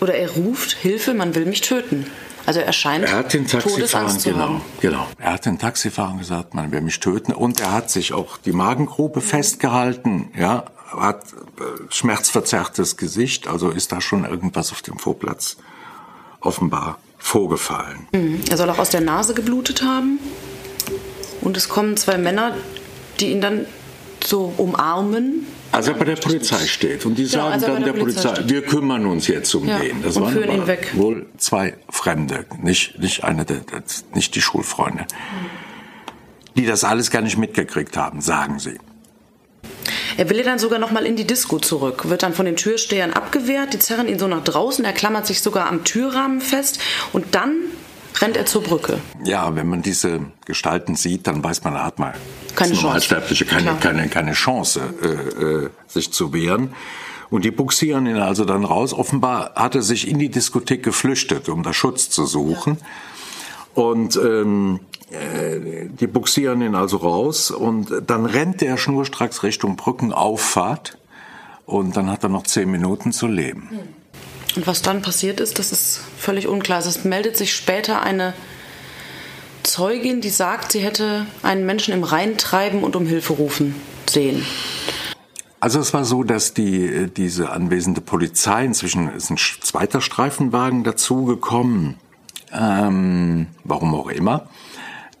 oder er ruft, Hilfe, man will mich töten. Also er scheint Er hat den Taxifahrern, genau, genau. Er hat den Taxifahrern gesagt, man will mich töten. Und er hat sich auch die Magengrube festgehalten, ja, hat äh, schmerzverzerrtes Gesicht. Also ist da schon irgendwas auf dem Vorplatz offenbar vorgefallen. Er soll auch aus der Nase geblutet haben. Und es kommen zwei Männer, die ihn dann so umarmen. Als er bei der Polizei steht und die Genau, sagen als bei dann der der Polizei Polizei, wir kümmern uns jetzt um Ja, den. Das und waren führen ihn weg. wohl zwei Fremde, nicht nicht eine der, nicht die Schulfreunde, die das alles gar nicht mitgekriegt haben, sagen sie. Er will dann sogar noch mal in die Disco zurück, wird dann von den Türstehern abgewehrt, die zerren ihn so nach draußen, er klammert sich sogar am Türrahmen fest und dann rennt er zur Brücke. Ja, wenn man diese Gestalten sieht, dann weiß man, da hat man keine Normalsterbliche keine, Klar. keine, keine Chance, äh, äh, sich zu wehren. Und die buxieren ihn also dann raus. Offenbar hat er sich in die Diskothek geflüchtet, um da Schutz zu suchen. Und ähm, äh, die buxieren ihn also raus und dann rennt er schnurstracks Richtung Brückenauffahrt und dann hat er noch zehn Minuten zu leben. Und was dann passiert ist, das ist völlig unklar. Also Es meldet sich später eine Zeugin, die sagt, sie hätte einen Menschen im Rhein treiben und um Hilfe rufen sehen. Also es war so, dass die äh, diese anwesende Polizei inzwischen ist ein zweiter Streifenwagen dazugekommen, ähm, warum auch immer.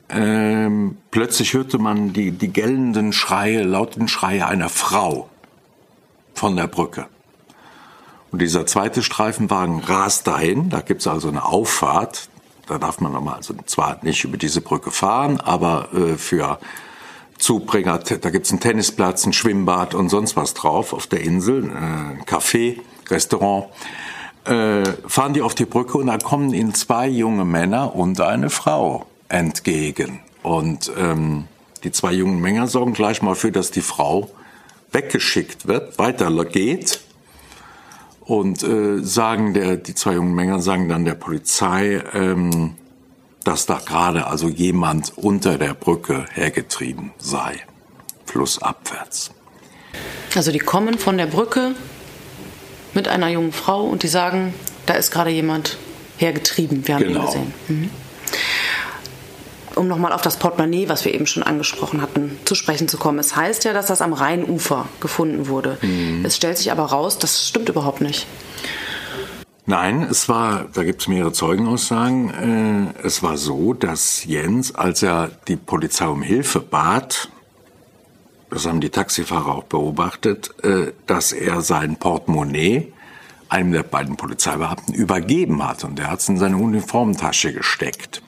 Ähm, plötzlich hörte man die die gellenden Schreie, lauten Schreie einer Frau von der Brücke. Und dieser zweite Streifenwagen rast dahin. Da gibt's also eine Auffahrt. Da darf man nochmal, also zwar nicht über diese Brücke fahren, aber äh, für Zubringer, da gibt's einen Tennisplatz, ein Schwimmbad und sonst was drauf auf der Insel, äh, ein Café, Restaurant. Äh, fahren die auf die Brücke und da kommen ihnen zwei junge Männer und eine Frau entgegen. Und ähm, die zwei jungen Männer sorgen gleich mal für, dass die Frau weggeschickt wird, weiter geht und äh, sagen der die zwei jungen Männer sagen dann der Polizei, ähm, dass da gerade also jemand unter der Brücke hergetrieben sei, flussabwärts. Also die kommen von der Brücke mit einer jungen Frau und die sagen, da ist gerade jemand hergetrieben. Wir haben ihn Genau. gesehen. Mhm. Um nochmal auf das Portemonnaie, was wir eben schon angesprochen hatten, zu sprechen zu kommen. Es heißt ja, dass das am Rheinufer gefunden wurde. Mhm. Es stellt sich aber raus, das stimmt überhaupt nicht. Nein, es war, da gibt es mehrere Zeugenaussagen, äh, es war so, dass Jens, als er die Polizei um Hilfe bat, das haben die Taxifahrer auch beobachtet, äh, dass er sein Portemonnaie einem der beiden Polizeibeamten übergeben hat und er hat es in seine Uniformtasche gesteckt.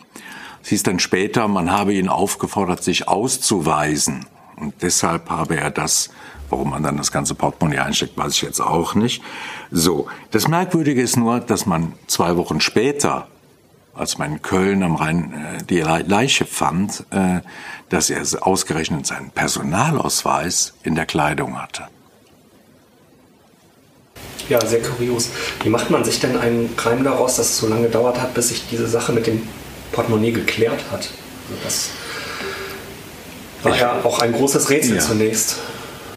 Es hieß dann später, man habe ihn aufgefordert, sich auszuweisen. Und deshalb habe er das, warum man dann das ganze Portemonnaie einsteckt, weiß ich jetzt auch nicht. So, das Merkwürdige ist nur, dass man zwei Wochen später, als man in Köln am Rhein äh, die Le- Leiche fand, äh, dass er ausgerechnet seinen Personalausweis in der Kleidung hatte. Ja, sehr kurios. Wie macht man sich denn einen Reim daraus, dass es so lange gedauert hat, bis sich diese Sache mit dem Portemonnaie geklärt hat? Das war ja auch ein großes Rätsel Ja. zunächst.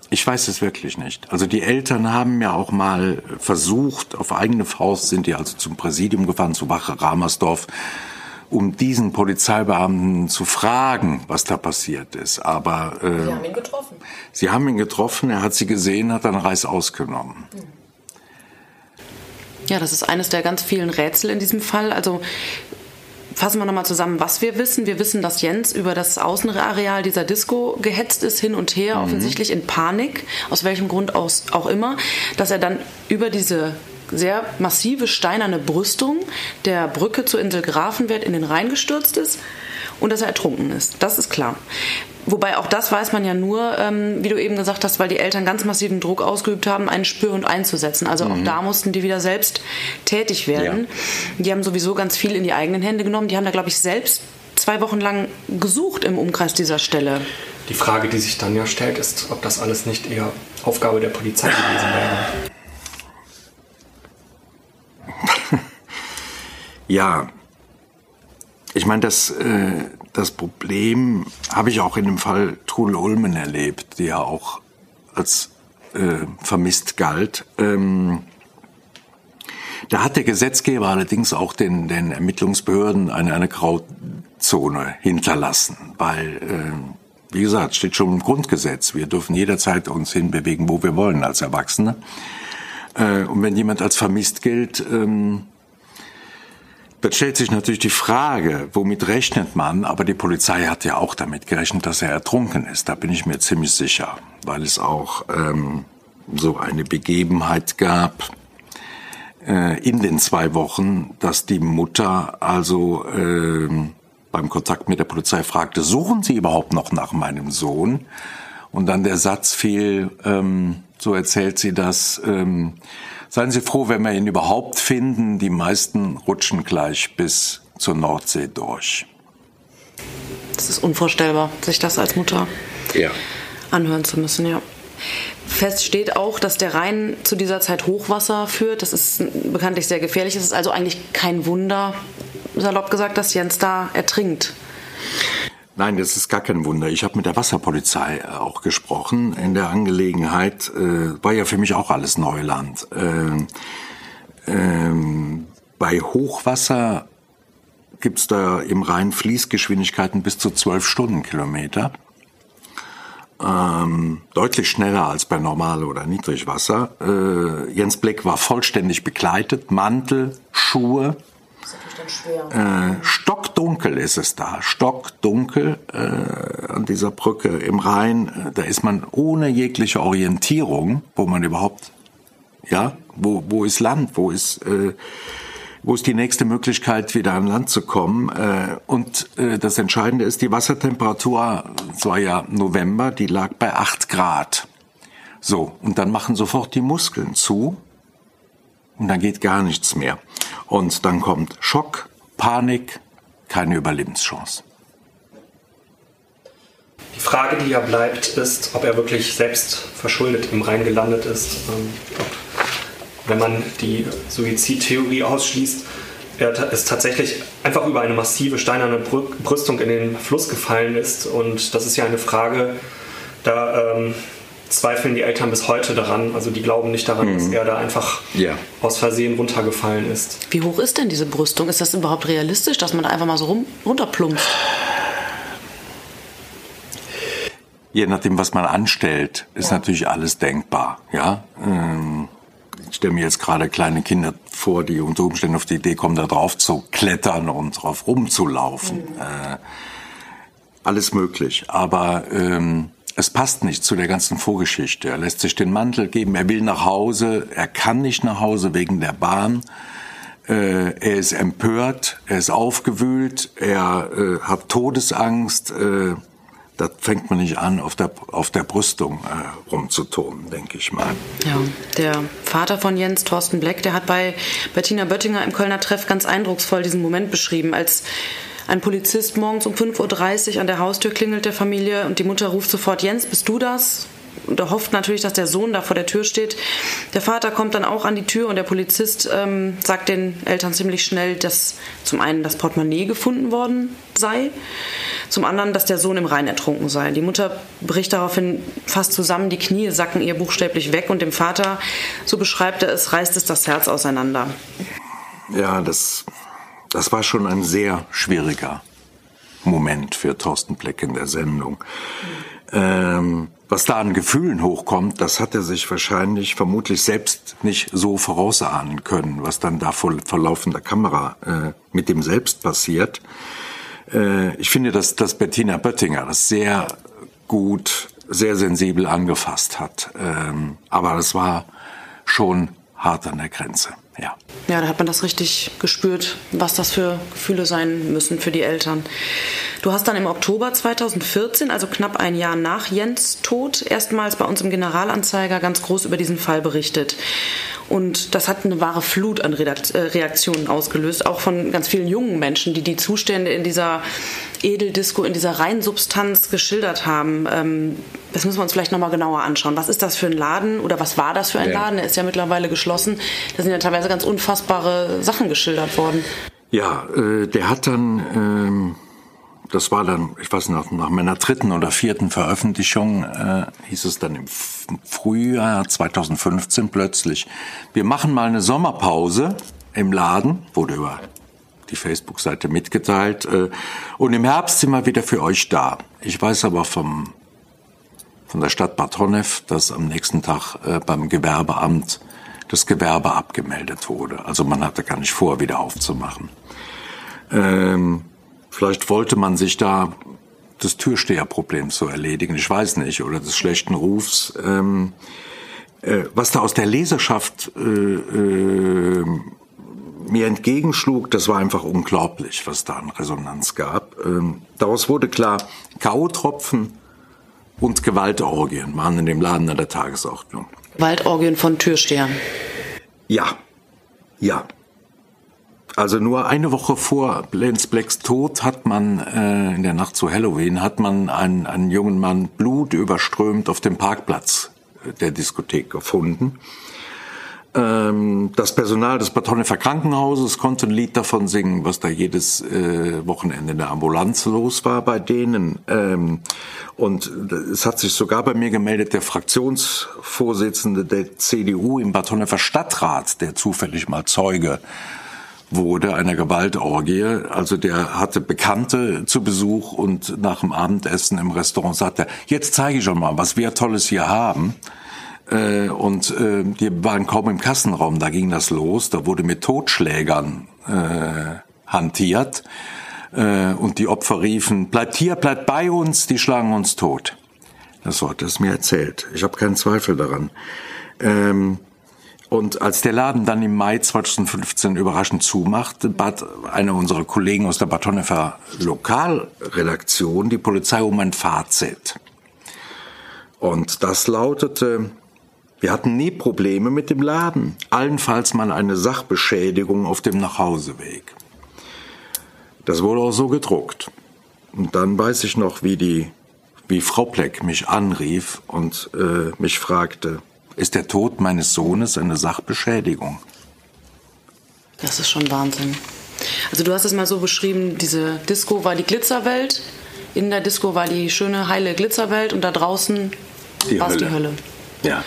Ich weiß es wirklich nicht. Also die Eltern haben ja auch mal versucht, auf eigene Faust sind die also zum Präsidium gefahren, zu Wache Ramersdorf, um diesen Polizeibeamten zu fragen, was da passiert ist. Aber äh, ihn getroffen. sie haben ihn getroffen, er hat sie gesehen, hat dann Reis ausgenommen. Ja, das ist eines der ganz vielen Rätsel in diesem Fall. Also fassen wir nochmal zusammen, was wir wissen. Wir wissen, dass Jens über das Außenareal dieser Disco gehetzt ist, hin und her, offensichtlich in Panik, aus welchem Grund aus, auch immer, dass er dann über diese sehr massive steinerne Brüstung der Brücke zur Insel Grafenwert in den Rhein gestürzt ist und dass er ertrunken ist. Das ist klar. Wobei auch das weiß man ja nur, ähm, wie du eben gesagt hast, weil die Eltern ganz massiven Druck ausgeübt haben, einen Spürhund einzusetzen. Also auch da mussten die wieder selbst tätig werden. Die haben sowieso ganz viel in die eigenen Hände genommen. Die haben da, glaube ich, selbst zwei Wochen lang gesucht im Umkreis dieser Stelle. Die Frage, die sich dann ja stellt, ist, ob das alles nicht eher Aufgabe der Polizei gewesen wäre. [laughs] Ja, ich meine, das, äh, das Problem habe ich auch in dem Fall Trudel Ulmen erlebt, die ja auch als äh, vermisst galt. Ähm, da hat der Gesetzgeber allerdings auch den, den Ermittlungsbehörden eine, eine Grauzone hinterlassen, weil, äh, wie gesagt, steht schon im Grundgesetz, wir dürfen jederzeit uns hinbewegen, wo wir wollen als Erwachsene. Äh, und wenn jemand als vermisst gilt, ähm, dann stellt sich natürlich die Frage, womit rechnet man? Aber die Polizei hat ja auch damit gerechnet, dass er ertrunken ist. Da bin ich mir ziemlich sicher, weil es auch ähm, so eine Begebenheit gab äh, in den zwei Wochen, dass die Mutter also ähm, beim Kontakt mit der Polizei fragte, suchen Sie überhaupt noch nach meinem Sohn? Und dann der Satz fiel, ähm, so erzählt sie das, ähm, seien Sie froh, wenn wir ihn überhaupt finden, die meisten rutschen gleich bis zur Nordsee durch. Das ist unvorstellbar, sich das als Mutter ja. anhören zu müssen, ja. Fest steht auch, dass der Rhein zu dieser Zeit Hochwasser führt. Das ist bekanntlich sehr gefährlich. Es ist also eigentlich kein Wunder, salopp gesagt, dass Jens da ertrinkt. Nein, das ist gar kein Wunder. Ich habe mit der Wasserpolizei äh, auch gesprochen in der Angelegenheit. Äh, war ja für mich auch alles Neuland. Äh, ähm, bei Hochwasser gibt's da im Rhein Fließgeschwindigkeiten bis zu 12 Stundenkilometer. Ähm, deutlich schneller als bei Normal- oder Niedrigwasser. Äh, Jens Blick war vollständig begleitet, Mantel, Schuhe, äh, stockdunkel ist es da, stockdunkel äh, an dieser Brücke im Rhein. Da ist man ohne jegliche Orientierung, wo man überhaupt, ja, wo, wo ist Land, wo ist, äh, wo ist die nächste Möglichkeit, wieder an Land zu kommen. Äh, und äh, das Entscheidende ist, die Wassertemperatur, es war ja November, die lag bei acht Grad. So, und dann machen sofort die Muskeln zu und dann geht gar nichts mehr. Und dann kommt Schock, Panik, keine Überlebenschance. Die Frage, die ja bleibt, ist, ob er wirklich selbst verschuldet im Rhein gelandet ist. Ähm, ob, wenn man die Suizidtheorie ausschließt, er ist tatsächlich einfach über eine massive steinerne Brüstung in den Fluss gefallen ist. Und das ist ja eine Frage, da ähm, zweifeln die Eltern bis heute daran. Also die glauben nicht daran, mhm. dass er da einfach ja. aus Versehen runtergefallen ist. Wie hoch ist denn diese Brüstung? Ist das überhaupt realistisch, dass man da einfach mal so rum, runterplumpst? Je nachdem, was man anstellt, ist ja. natürlich alles denkbar. Ja, ähm, ich stelle mir jetzt gerade kleine Kinder vor, die unter Umständen auf die Idee kommen, da drauf zu klettern und drauf rumzulaufen. Mhm. Äh, alles möglich. Aber ähm, es passt nicht zu der ganzen Vorgeschichte. Er lässt sich den Mantel geben, er will nach Hause, er kann nicht nach Hause wegen der Bahn. Äh, er ist empört, er ist aufgewühlt, er äh, hat Todesangst. Äh, da fängt man nicht an, auf der, auf der Brüstung äh, rumzuturnen, denke ich mal. Ja, der Vater von Jens, Thorsten Bleck, der hat bei Bettina Böttinger im Kölner Treff ganz eindrucksvoll diesen Moment beschrieben, als ein Polizist morgens um 5.30 Uhr an der Haustür klingelt der Familie und die Mutter ruft sofort, Jens, bist du das? Und er hofft natürlich, dass der Sohn da vor der Tür steht. Der Vater kommt dann auch an die Tür und der Polizist ähm, sagt den Eltern ziemlich schnell, dass zum einen das Portemonnaie gefunden worden sei, zum anderen, dass der Sohn im Rhein ertrunken sei. Die Mutter bricht daraufhin fast zusammen, die Knie sacken ihr buchstäblich weg und dem Vater, so beschreibt er es, reißt es das Herz auseinander. Ja, das das war schon ein sehr schwieriger Moment für Thorsten Bleck in der Sendung. Ähm, was da an Gefühlen hochkommt, das hat er sich wahrscheinlich vermutlich selbst nicht so vorausahnen können, was dann da vor, vor laufender Kamera äh, mit dem selbst passiert. Äh, ich finde, dass, dass Bettina Böttinger das sehr gut, sehr sensibel angefasst hat. Ähm, aber das war schon hart an der Grenze. Ja. ja, da hat man das richtig gespürt, was das für Gefühle sein müssen für die Eltern. Du hast dann im Oktober 2014, also knapp ein Jahr nach Jens Tod, erstmals bei uns im Generalanzeiger ganz groß über diesen Fall berichtet. Und das hat eine wahre Flut an äh, Reaktionen ausgelöst, auch von ganz vielen jungen Menschen, die die Zustände in dieser Edeldisco, in dieser Reinsubstanz geschildert haben. Ähm, das müssen wir uns vielleicht nochmal genauer anschauen. Was ist das für ein Laden oder was war das für ein ja. Laden? Er ist ja mittlerweile geschlossen. Da sind ja teilweise ganz unfassbare Sachen geschildert worden. Ja, äh, der hat dann, ähm, das war dann, ich weiß nicht, nach meiner dritten oder vierten Veröffentlichung, äh, hieß es dann im Frühjahr 2015 plötzlich, wir machen mal eine Sommerpause im Laden, wurde über die Facebook-Seite mitgeteilt. Äh, und im Herbst sind wir wieder für euch da. Ich weiß aber vom, von der Stadt Bad Honnef, dass am nächsten Tag äh, beim Gewerbeamt das Gewerbe abgemeldet wurde. Also man hatte gar nicht vor, wieder aufzumachen. Ähm, vielleicht wollte man sich da des Türsteherproblems so erledigen, ich weiß nicht, oder des schlechten Rufs. Ähm, äh, was da aus der Leserschaft äh, äh, mir entgegenschlug, das war einfach unglaublich, was da an Resonanz gab. Ähm, daraus wurde klar, K.O.-Tropfen Und Gewaltorgien waren in dem Laden an der Tagesordnung. Gewaltorgien von Türstehern. Ja, ja. Also nur eine Woche vor Lance Blacks Tod hat man äh, in der Nacht zu Halloween hat man einen, einen jungen Mann blutüberströmt auf dem Parkplatz der Diskothek gefunden. Ähm, das Personal des Batonefer Krankenhauses konnte ein Lied davon singen, was da jedes äh, Wochenende in der Ambulanz los war bei denen. Ähm, und es hat sich sogar bei mir gemeldet, der Fraktionsvorsitzende der CDU im Batonefer Stadtrat, der zufällig mal Zeuge wurde einer Gewaltorgie. Also der hatte Bekannte zu Besuch und nach dem Abendessen im Restaurant sagte jetzt zeige ich schon mal, was wir Tolles hier haben. Äh, und äh, die waren kaum im Kassenraum, da ging das los. Da wurde mit Totschlägern äh, hantiert. Äh, und die Opfer riefen, bleibt hier, bleibt bei uns, die schlagen uns tot. Das hat es mir erzählt. Ich habe keinen Zweifel daran. Ähm, und als der Laden dann im Mai 2015 überraschend zumachte, bat einer unserer Kollegen aus der Batonefer Lokalredaktion die Polizei um ein Fazit. Und das lautete, wir hatten nie Probleme mit dem Laden, allenfalls mal eine Sachbeschädigung auf dem Nachhauseweg. Das wurde auch so gedruckt. Und dann weiß ich noch, wie die, wie Frau Pleck mich anrief und äh, mich fragte, ist der Tod meines Sohnes eine Sachbeschädigung? Das ist schon Wahnsinn. Also du hast es mal so beschrieben, diese Disco war die Glitzerwelt, in der Disco war die schöne, heile Glitzerwelt und da draußen war es die Hölle. Ja.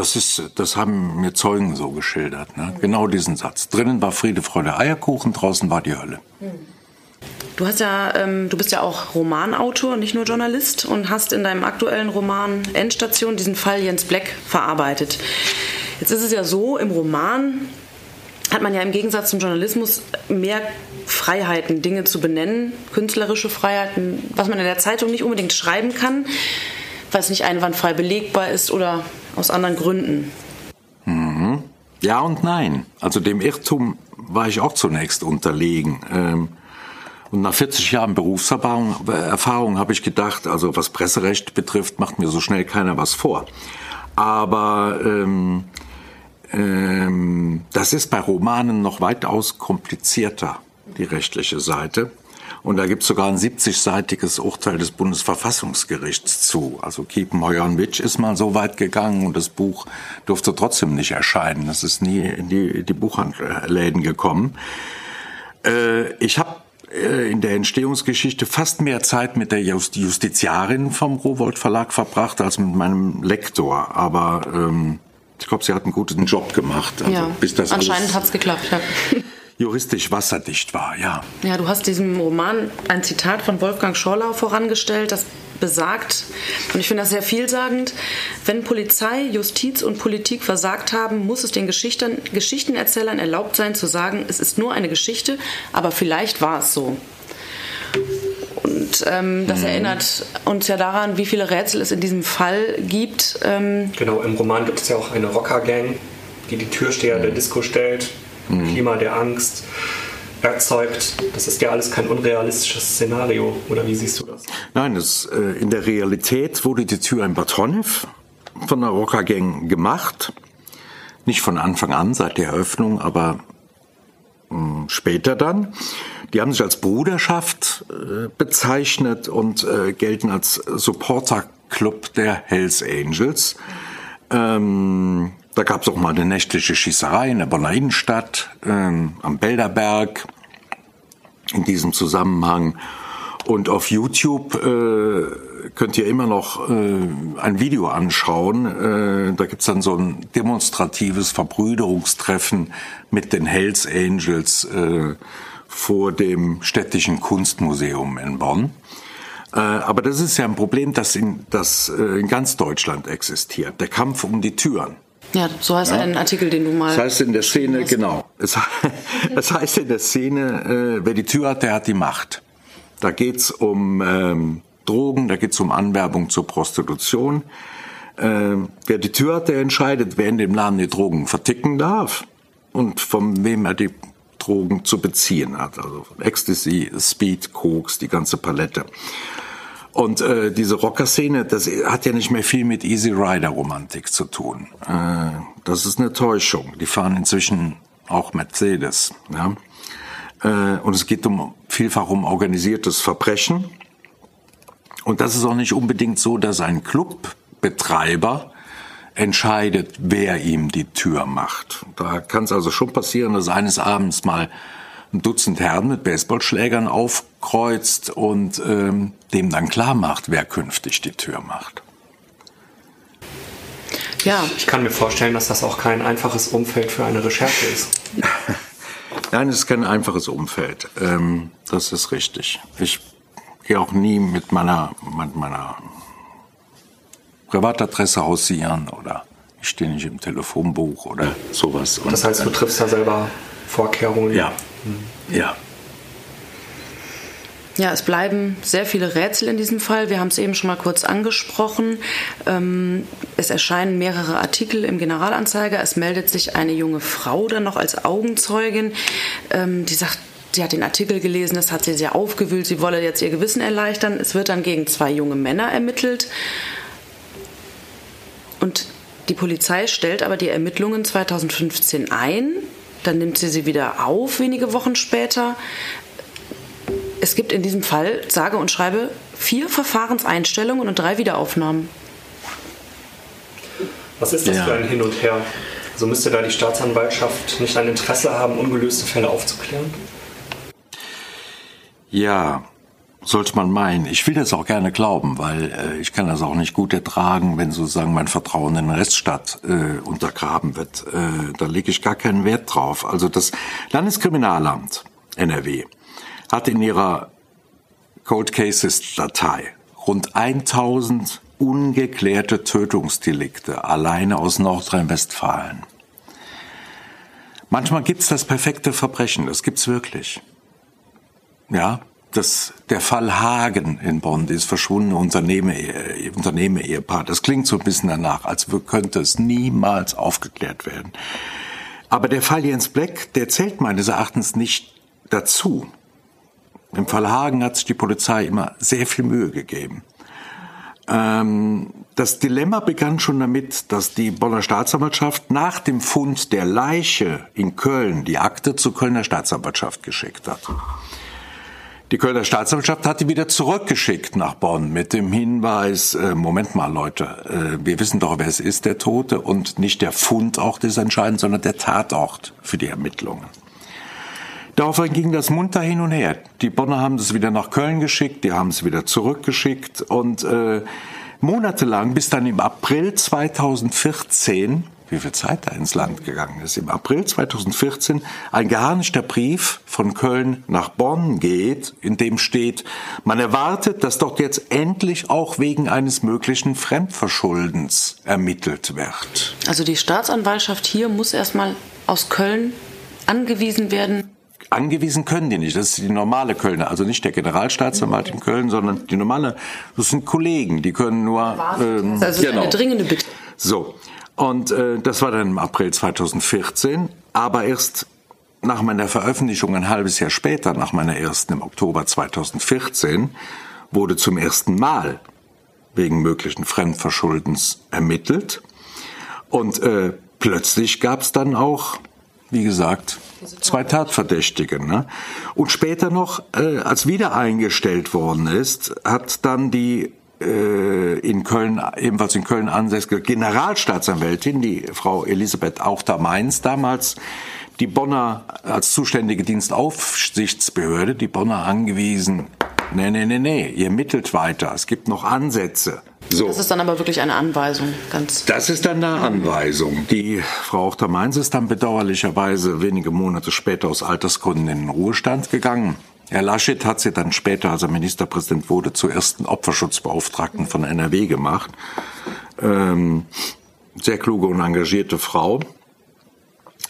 Das ist, das haben mir Zeugen so geschildert, ne? Genau diesen Satz. Drinnen war Friede, Freude, Eierkuchen, draußen war die Hölle. Du hast ja, ähm, du bist ja auch Romanautor, nicht nur Journalist und hast in deinem aktuellen Roman Endstation diesen Fall Jens Black verarbeitet. Jetzt ist es ja so, im Roman hat man ja im Gegensatz zum Journalismus mehr Freiheiten, Dinge zu benennen, künstlerische Freiheiten, was man in der Zeitung nicht unbedingt schreiben kann, weil es nicht einwandfrei belegbar ist oder aus anderen Gründen. Mhm. Ja und nein. Also dem Irrtum war ich auch zunächst unterlegen. Ähm, und nach 40 Jahren Berufserfahrung Erfahrung habe ich gedacht, also was Presserecht betrifft, macht mir so schnell keiner was vor. Aber ähm, ähm, das ist bei Romanen noch weitaus komplizierter, die rechtliche Seite. Und da gibt es sogar ein 70-seitiges Urteil des Bundesverfassungsgerichts zu. Also Kiepenheuer-Witsch ist mal so weit gegangen und das Buch durfte trotzdem nicht erscheinen. Das ist nie in die, die Buchläden gekommen. Äh, ich habe äh, in der Entstehungsgeschichte fast mehr Zeit mit der Justiziarin vom Rowold Verlag verbracht als mit meinem Lektor. Aber ähm, ich glaube, sie hat einen guten Job gemacht. Also, ja, bis das anscheinend hat es geklappt. Ja. Juristisch wasserdicht war, ja. Ja, du hast diesem Roman ein Zitat von Wolfgang Schorlau vorangestellt, das besagt, und ich finde das sehr vielsagend, wenn Polizei, Justiz und Politik versagt haben, muss es den Geschichten, Geschichtenerzählern erlaubt sein zu sagen, es ist nur eine Geschichte, aber vielleicht war es so. Und ähm, das mhm. erinnert uns ja daran, wie viele Rätsel es in diesem Fall gibt. Ähm genau, im Roman gibt es ja auch eine Rocker-Gang, die die Türsteher der Disco stellt, mhm. Klima der Angst erzeugt. Das ist ja alles kein unrealistisches Szenario, oder wie siehst du das? Nein, das, äh, in der Realität wurde die Tür in Batonev von der Rockergang gemacht. Nicht von Anfang an, seit der Eröffnung, aber mh, hm, später dann. Die haben sich als Bruderschaft äh, bezeichnet und äh, gelten als Supporterclub der Hells Angels. Ähm, da gab es auch mal eine nächtliche Schießerei in der Bonner Innenstadt, ähm, am Belderberg, in diesem Zusammenhang. Und auf YouTube äh, könnt ihr immer noch äh, ein Video anschauen. Äh, da gibt's dann so ein demonstratives Verbrüderungstreffen mit den Hells Angels äh, vor dem städtischen Kunstmuseum in Bonn. Äh, aber das ist ja ein Problem, das in, das äh, in ganz Deutschland existiert. Der Kampf um die Türen. Ja, so heißt ja. ein Artikel, den du mal. Das heißt in der Szene, genau. Es, [laughs] es, heißt in der Szene, äh, wer die Tür hat, der hat die Macht. Da geht's um ähm, Drogen, da geht's um Anwerbung zur Prostitution. Äh, wer die Tür hat, der entscheidet, wer in dem Laden die Drogen verticken darf und von wem er die Drogen zu beziehen hat. Also Ecstasy, Speed, Koks, die ganze Palette. Und äh, diese Rocker-Szene, das hat ja nicht mehr viel mit Easy Rider-Romantik zu tun. Äh, das ist eine Täuschung. Die fahren inzwischen auch Mercedes. Ja? Äh, und es geht um vielfach um organisiertes Verbrechen. Und das ist auch nicht unbedingt so, dass ein Clubbetreiber entscheidet, wer ihm die Tür macht. Da kann es also schon passieren, dass eines Abends mal ein Dutzend Herren mit Baseballschlägern aufkreuzt und ähm, dem dann klar macht, wer künftig die Tür macht. Ja. Ich kann mir vorstellen, dass das auch kein einfaches Umfeld für eine Recherche ist. [laughs] Nein, es ist kein einfaches Umfeld. Ähm, das ist richtig. Ich gehe auch nie mit meiner, mit meiner Privatadresse hausieren oder ich stehe nicht im Telefonbuch oder sowas. Und das heißt, du triffst da selber Vorkehrungen? Ja. Mhm. Ja. Ja, es bleiben sehr viele Rätsel in diesem Fall. Wir haben es eben schon mal kurz angesprochen. Ähm, es erscheinen mehrere Artikel im Generalanzeiger. Es meldet sich eine junge Frau dann noch als Augenzeugin, ähm, die sagt, sie hat den Artikel gelesen, das hat sie sehr aufgewühlt, sie wolle jetzt ihr Gewissen erleichtern. Es wird dann gegen zwei junge Männer ermittelt. Und die Polizei stellt aber die Ermittlungen 2015 ein. Dann nimmt sie sie wieder auf, wenige Wochen später. Es gibt in diesem Fall, sage und schreibe, vier Verfahrenseinstellungen und drei Wiederaufnahmen. Was ist das ja. für ein Hin und Her? So also müsste da die Staatsanwaltschaft nicht ein Interesse haben, ungelöste Fälle aufzuklären? Ja, sollte man meinen. Ich will das auch gerne glauben, weil äh, ich kann das auch nicht gut ertragen, wenn sozusagen mein Vertrauen in den Rechtsstaat äh, untergraben wird. Äh, da lege ich gar keinen Wert drauf. Also das Landeskriminalamt NRW hat in ihrer Cold Cases Datei rund 1000 ungeklärte Tötungsdelikte alleine aus Nordrhein-Westfalen. Manchmal gibt's das perfekte Verbrechen, das gibt's wirklich. Ja, das, der Fall Hagen in Bonn, dieses verschwundene Unternehmer-Ehepaar, Unternehmer das klingt so ein bisschen danach, als könnte es niemals aufgeklärt werden. Aber der Fall Jens Black, der zählt meines Erachtens nicht dazu. Im Fall Hagen hat sich die Polizei immer sehr viel Mühe gegeben. Ähm, das Dilemma begann schon damit, dass die Bonner Staatsanwaltschaft nach dem Fund der Leiche in Köln die Akte zur Kölner Staatsanwaltschaft geschickt hat. Die Kölner Staatsanwaltschaft hat die wieder zurückgeschickt nach Bonn mit dem Hinweis, äh, Moment mal Leute, äh, wir wissen doch, wer es ist, der Tote, und nicht der Fund auch ist entscheidend, sondern der Tatort für die Ermittlungen. Daraufhin ging das munter hin und her. Die Bonner haben es wieder nach Köln geschickt, die haben es wieder zurückgeschickt und äh, monatelang bis dann im April 2014 wie viel Zeit da ins Land gegangen ist. Im April 2014 ein geharnischter Brief von Köln nach Bonn geht, in dem steht, man erwartet, dass dort jetzt endlich auch wegen eines möglichen Fremdverschuldens ermittelt wird. Also die Staatsanwaltschaft hier muss erstmal aus Köln angewiesen werden, angewiesen können die nicht. Das ist die normale Kölner, also nicht der Generalstaatsanwalt in Köln, sondern die normale, das sind Kollegen, die können nur. Ähm, also genau. eine dringende Bitte. So, und äh, das war dann im April 2014, aber erst nach meiner Veröffentlichung ein halbes Jahr später, nach meiner ersten im Oktober 2014, wurde zum ersten Mal wegen möglichen Fremdverschuldens ermittelt. Und äh, plötzlich gab es dann auch, wie gesagt, zwei Tatverdächtige. Ne? Und später noch, äh, als wieder eingestellt worden ist, hat dann die in Köln, ebenfalls in Köln ansässige Generalstaatsanwältin, die Frau Elisabeth Auchter-Mainz damals, die Bonner als zuständige Dienstaufsichtsbehörde, die Bonner angewiesen, nee, nee, nee, nee, ihr mittelt weiter, es gibt noch Ansätze. So. Das ist dann aber wirklich eine Anweisung, ganz. Das ist dann eine Anweisung. Die Frau Auchter-Mainz ist dann bedauerlicherweise wenige Monate später aus Altersgründen in den Ruhestand gegangen. Herr Laschet hat sie dann später, als er Ministerpräsident wurde, zur ersten Opferschutzbeauftragten von NRW gemacht. Ähm, sehr kluge und engagierte Frau.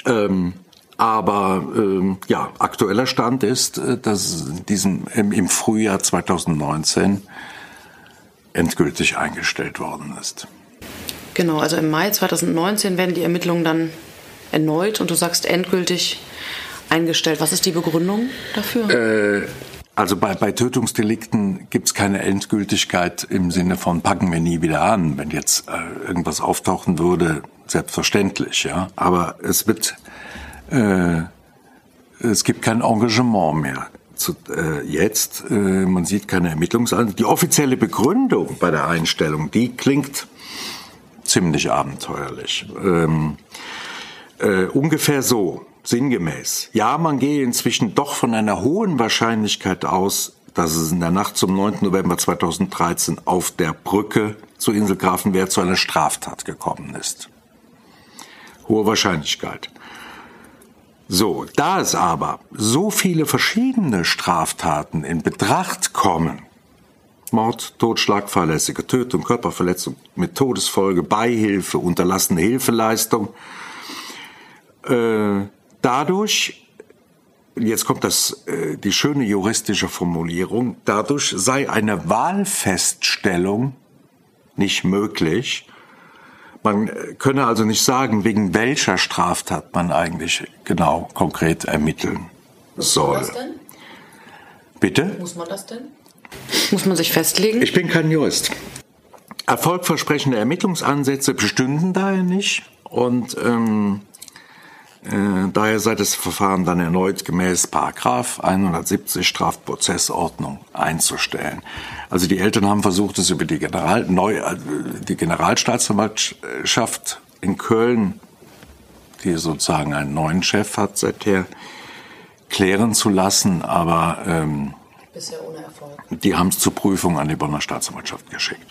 Ähm, aber ähm, ja, aktueller Stand ist, äh, dass diesem im, im Frühjahr 2019 endgültig eingestellt worden ist. Genau, also im Mai 2019 werden die Ermittlungen dann erneut und du sagst endgültig eingestellt. Was ist die Begründung dafür? Äh, Also bei, bei Tötungsdelikten gibt es keine Endgültigkeit im Sinne von packen wir nie wieder an. Wenn jetzt äh, irgendwas auftauchen würde, selbstverständlich, ja. Aber es wird, äh, es gibt kein Engagement mehr. Zu, äh, jetzt, äh, man sieht keine Ermittlungsansätze. Die offizielle Begründung bei der Einstellung, die klingt ziemlich abenteuerlich. Ähm, äh, ungefähr so, sinngemäß. Ja, man gehe inzwischen doch von einer hohen Wahrscheinlichkeit aus, dass es in der Nacht zum 9. November 2013 auf der Brücke zur Insel Grafenwehr zu einer Straftat gekommen ist. Hohe Wahrscheinlichkeit. So, da es aber so viele verschiedene Straftaten in Betracht kommen, Mord, Totschlag, fahrlässige Tötung, Körperverletzung mit Todesfolge, Beihilfe, unterlassene Hilfeleistung, äh, dadurch, jetzt kommt das, äh, die schöne juristische Formulierung, dadurch sei eine Wahlfeststellung nicht möglich, man könne also nicht sagen, wegen welcher Straftat man eigentlich genau konkret ermitteln soll. Muss man das denn? Bitte? Muss man das denn? Muss man sich festlegen? Ich bin kein Jurist. Erfolgversprechende Ermittlungsansätze bestünden daher nicht und ähm, äh, daher sei das Verfahren dann erneut gemäß Paragraph 170 Strafprozessordnung einzustellen. Also die Eltern haben versucht, es über die, General, neu, äh, die Generalstaatsanwaltschaft in Köln, die sozusagen einen neuen Chef hat seither, klären zu lassen, aber ähm, bisher ohne Erfolg. Die haben es zur Prüfung an die Bonner Staatsanwaltschaft geschickt.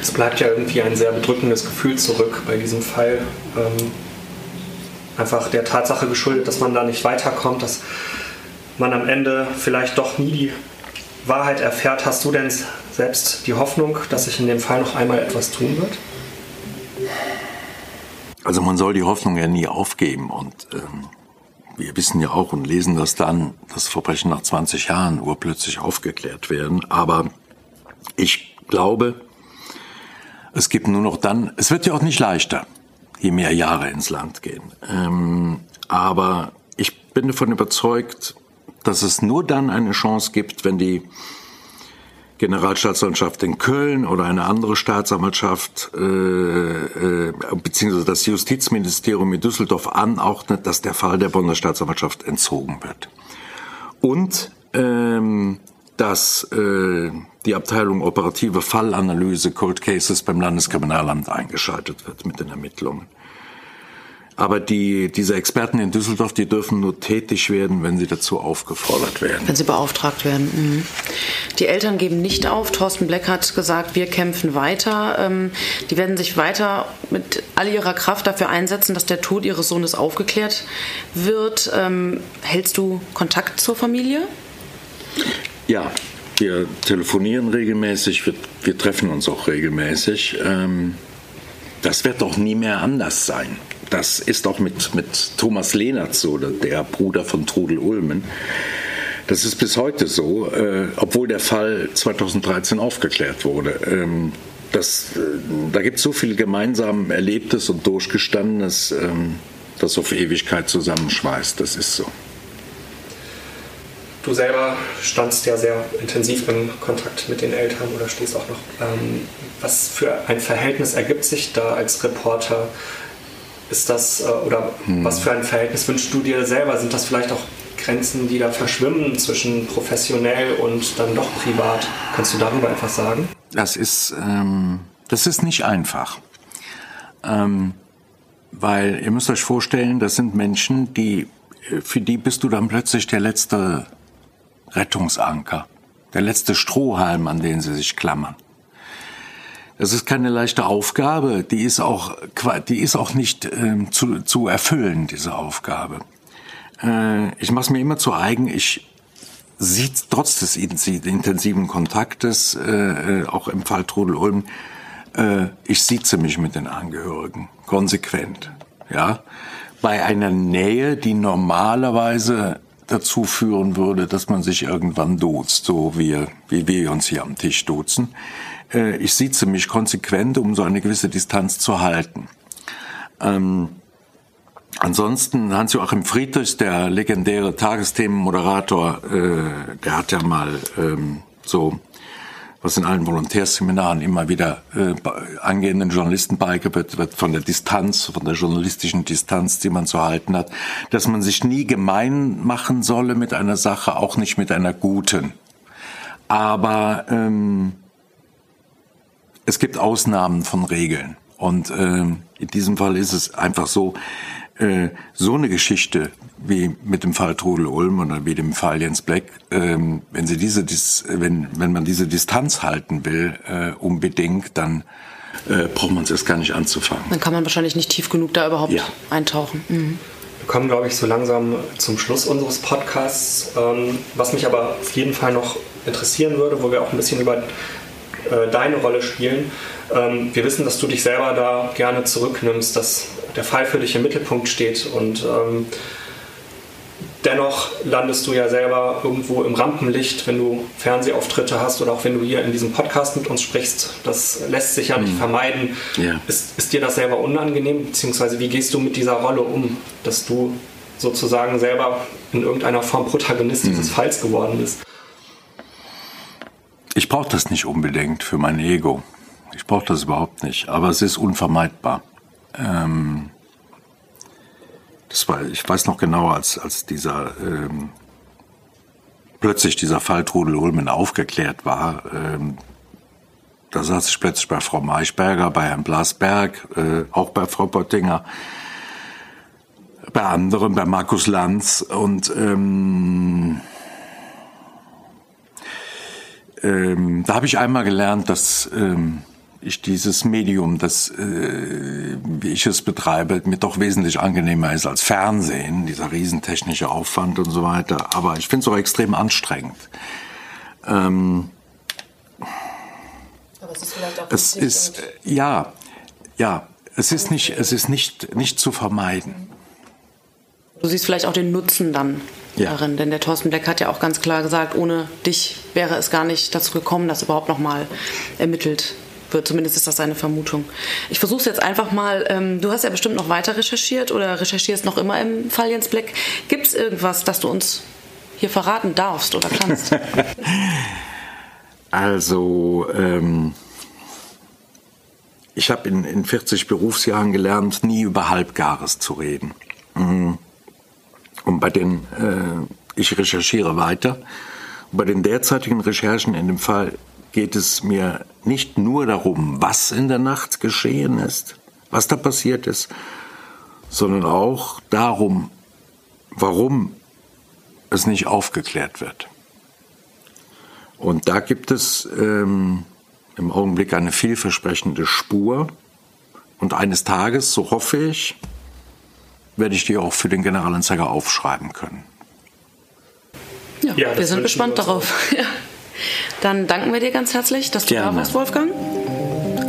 Es bleibt ja irgendwie ein sehr bedrückendes Gefühl zurück bei diesem Fall. Ähm einfach der Tatsache geschuldet, dass man da nicht weiterkommt, dass man am Ende vielleicht doch nie die Wahrheit erfährt. Hast du denn selbst die Hoffnung, dass sich in dem Fall noch einmal etwas tun wird? Also man soll die Hoffnung ja nie aufgeben und ähm, wir wissen ja auch und lesen das dann, dass Verbrechen nach 20 Jahren urplötzlich aufgeklärt werden. Aber ich glaube, es gibt nur noch dann, es wird ja auch nicht leichter je mehr Jahre ins Land gehen. Ähm, aber ich bin davon überzeugt, dass es nur dann eine Chance gibt, wenn die Generalstaatsanwaltschaft in Köln oder eine andere Staatsanwaltschaft äh, äh, beziehungsweise das Justizministerium in Düsseldorf anordnet, dass der Fall der Bonner Staatsanwaltschaft entzogen wird. Und ähm, dass äh, die Abteilung operative Fallanalyse Cold Cases beim Landeskriminalamt eingeschaltet wird mit den Ermittlungen. Aber die, diese Experten in Düsseldorf, die dürfen nur tätig werden, wenn sie dazu aufgefordert werden. Wenn sie beauftragt werden. Mhm. Die Eltern geben nicht auf. Thorsten Bleck hat gesagt, wir kämpfen weiter. Ähm, die werden sich weiter mit all ihrer Kraft dafür einsetzen, dass der Tod ihres Sohnes aufgeklärt wird. Ähm, hältst du Kontakt zur Familie? Ja, wir telefonieren regelmäßig, wir, wir treffen uns auch regelmäßig. Ähm, das wird doch nie mehr anders sein. Das ist auch mit, mit Thomas Lehnert so, der Bruder von Trudel Ulmen. Das ist bis heute so, äh, obwohl der Fall 2013 aufgeklärt wurde. Ähm, das, äh, da gibt es so viel gemeinsam Erlebtes und Durchgestandenes, ähm, das auf Ewigkeit zusammenschweißt. Das ist so. Du selber standst ja sehr intensiv in Kontakt mit den Eltern oder stehst auch noch. Ähm, was für ein Verhältnis ergibt sich da als Reporter? Ist das äh, oder hm. was für ein Verhältnis wünschst du dir selber? Sind das vielleicht auch Grenzen, die da verschwimmen zwischen professionell und dann doch privat? Kannst du darüber etwas sagen? Das ist, ähm, das ist nicht einfach. Ähm, weil ihr müsst euch vorstellen, das sind Menschen, die, äh, für die bist du dann plötzlich der letzte Rettungsanker, der letzte Strohhalm, an den sie sich klammern. Das ist keine leichte Aufgabe, die ist auch, die ist auch nicht äh, zu, zu erfüllen, diese Aufgabe. Äh, ich mache es mir immer zu eigen, ich sieht trotz des intensiven Kontaktes, äh, auch im Fall Trudel Ulm, äh, ich sieze mich mit den Angehörigen, konsequent. Ja, bei einer Nähe, die normalerweise dazu führen würde, dass man sich irgendwann duzt, so wie, wie wir uns hier am Tisch duzen. Äh, ich sitze mich konsequent, um so eine gewisse Distanz zu halten. Ähm, ansonsten Hans-Joachim Friedrich, der legendäre Tagesthemenmoderator, äh, der hat ja mal ähm, so was in allen Volontärseminaren immer wieder äh, angehenden Journalisten beigebracht wird, von der Distanz, von der journalistischen Distanz, die man zu halten hat, dass man sich nie gemein machen solle mit einer Sache, auch nicht mit einer guten. Aber ähm, es gibt Ausnahmen von Regeln. Und ähm, in diesem Fall ist es einfach so, äh, so eine Geschichte wie mit dem Fall Trudel Ulm oder wie dem Fall Jens Black, ähm, wenn sie diese, wenn, wenn man diese Distanz halten will, äh, unbedingt, dann äh, braucht man es erst gar nicht anzufangen. Dann kann man wahrscheinlich nicht tief genug da überhaupt ja. eintauchen. Mhm. Wir kommen, glaube ich, so langsam zum Schluss unseres Podcasts. Ähm, was mich aber auf jeden Fall noch interessieren würde, wo wir auch ein bisschen über äh, deine Rolle spielen. Ähm, wir wissen, dass du dich selber da gerne zurücknimmst, dass der Fall für dich im Mittelpunkt steht und ähm, dennoch landest du ja selber irgendwo im Rampenlicht, wenn du Fernsehauftritte hast oder auch wenn du hier in diesem Podcast mit uns sprichst. Das lässt sich ja nicht mhm. vermeiden. Ja. Ist, ist dir das selber unangenehm, beziehungsweise wie gehst du mit dieser Rolle um, dass du sozusagen selber in irgendeiner Form Protagonist mhm. dieses Falls geworden bist? Ich brauche das nicht unbedingt für mein Ego. Ich brauche das überhaupt nicht, aber es ist unvermeidbar. Ähm, das war, ich weiß noch genau, als, als dieser ähm, plötzlich dieser Fall Trudel Ulmen aufgeklärt war, ähm, da saß ich plötzlich bei Frau Maischberger, bei Herrn Blasberg, äh, auch bei Frau Pottinger, bei anderen, bei Markus Lanz und ähm, ähm, da habe ich einmal gelernt, dass ähm, ich dieses Medium, das, äh, wie ich es betreibe, mir doch wesentlich angenehmer ist als Fernsehen, dieser riesentechnische Aufwand und so weiter. Aber ich finde es auch extrem anstrengend. Ähm, Aber es ist vielleicht auch es ist, äh, ja, ja, es ist nicht, es ist nicht, nicht zu vermeiden. Du siehst vielleicht auch den Nutzen dann ja. darin, denn der Thorsten Beck hat ja auch ganz klar gesagt, ohne dich wäre es gar nicht dazu gekommen, dass überhaupt noch mal ermittelt wird. Zumindest ist das seine Vermutung. Ich versuche es jetzt einfach mal. Ähm, du hast ja bestimmt noch weiter recherchiert oder recherchierst noch immer im Fall Jens Black. Gibt es irgendwas, das du uns hier verraten darfst oder kannst? [laughs] also, ähm, ich habe in, in 40 Berufsjahren gelernt, nie über Halbgares zu reden. Mhm. Und bei den, äh, ich recherchiere weiter. bei den derzeitigen Recherchen in dem Fall geht es mir nicht nur darum, was in der Nacht geschehen ist, was da passiert ist, sondern auch darum, warum es nicht aufgeklärt wird. Und da gibt es ähm, im Augenblick eine vielversprechende Spur. Und eines Tages, so hoffe ich, werde ich die auch für den Generalanzeiger aufschreiben können. Ja, ja wir sind gespannt darauf. [laughs] Ja. Dann danken wir dir ganz herzlich, dass du Gerne. da warst, Wolfgang.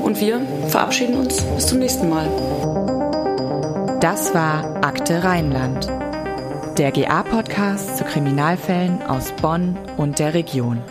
Und wir verabschieden uns bis zum nächsten Mal. Das war Akte Rheinland, der GA-Podcast zu Kriminalfällen aus Bonn und der Region.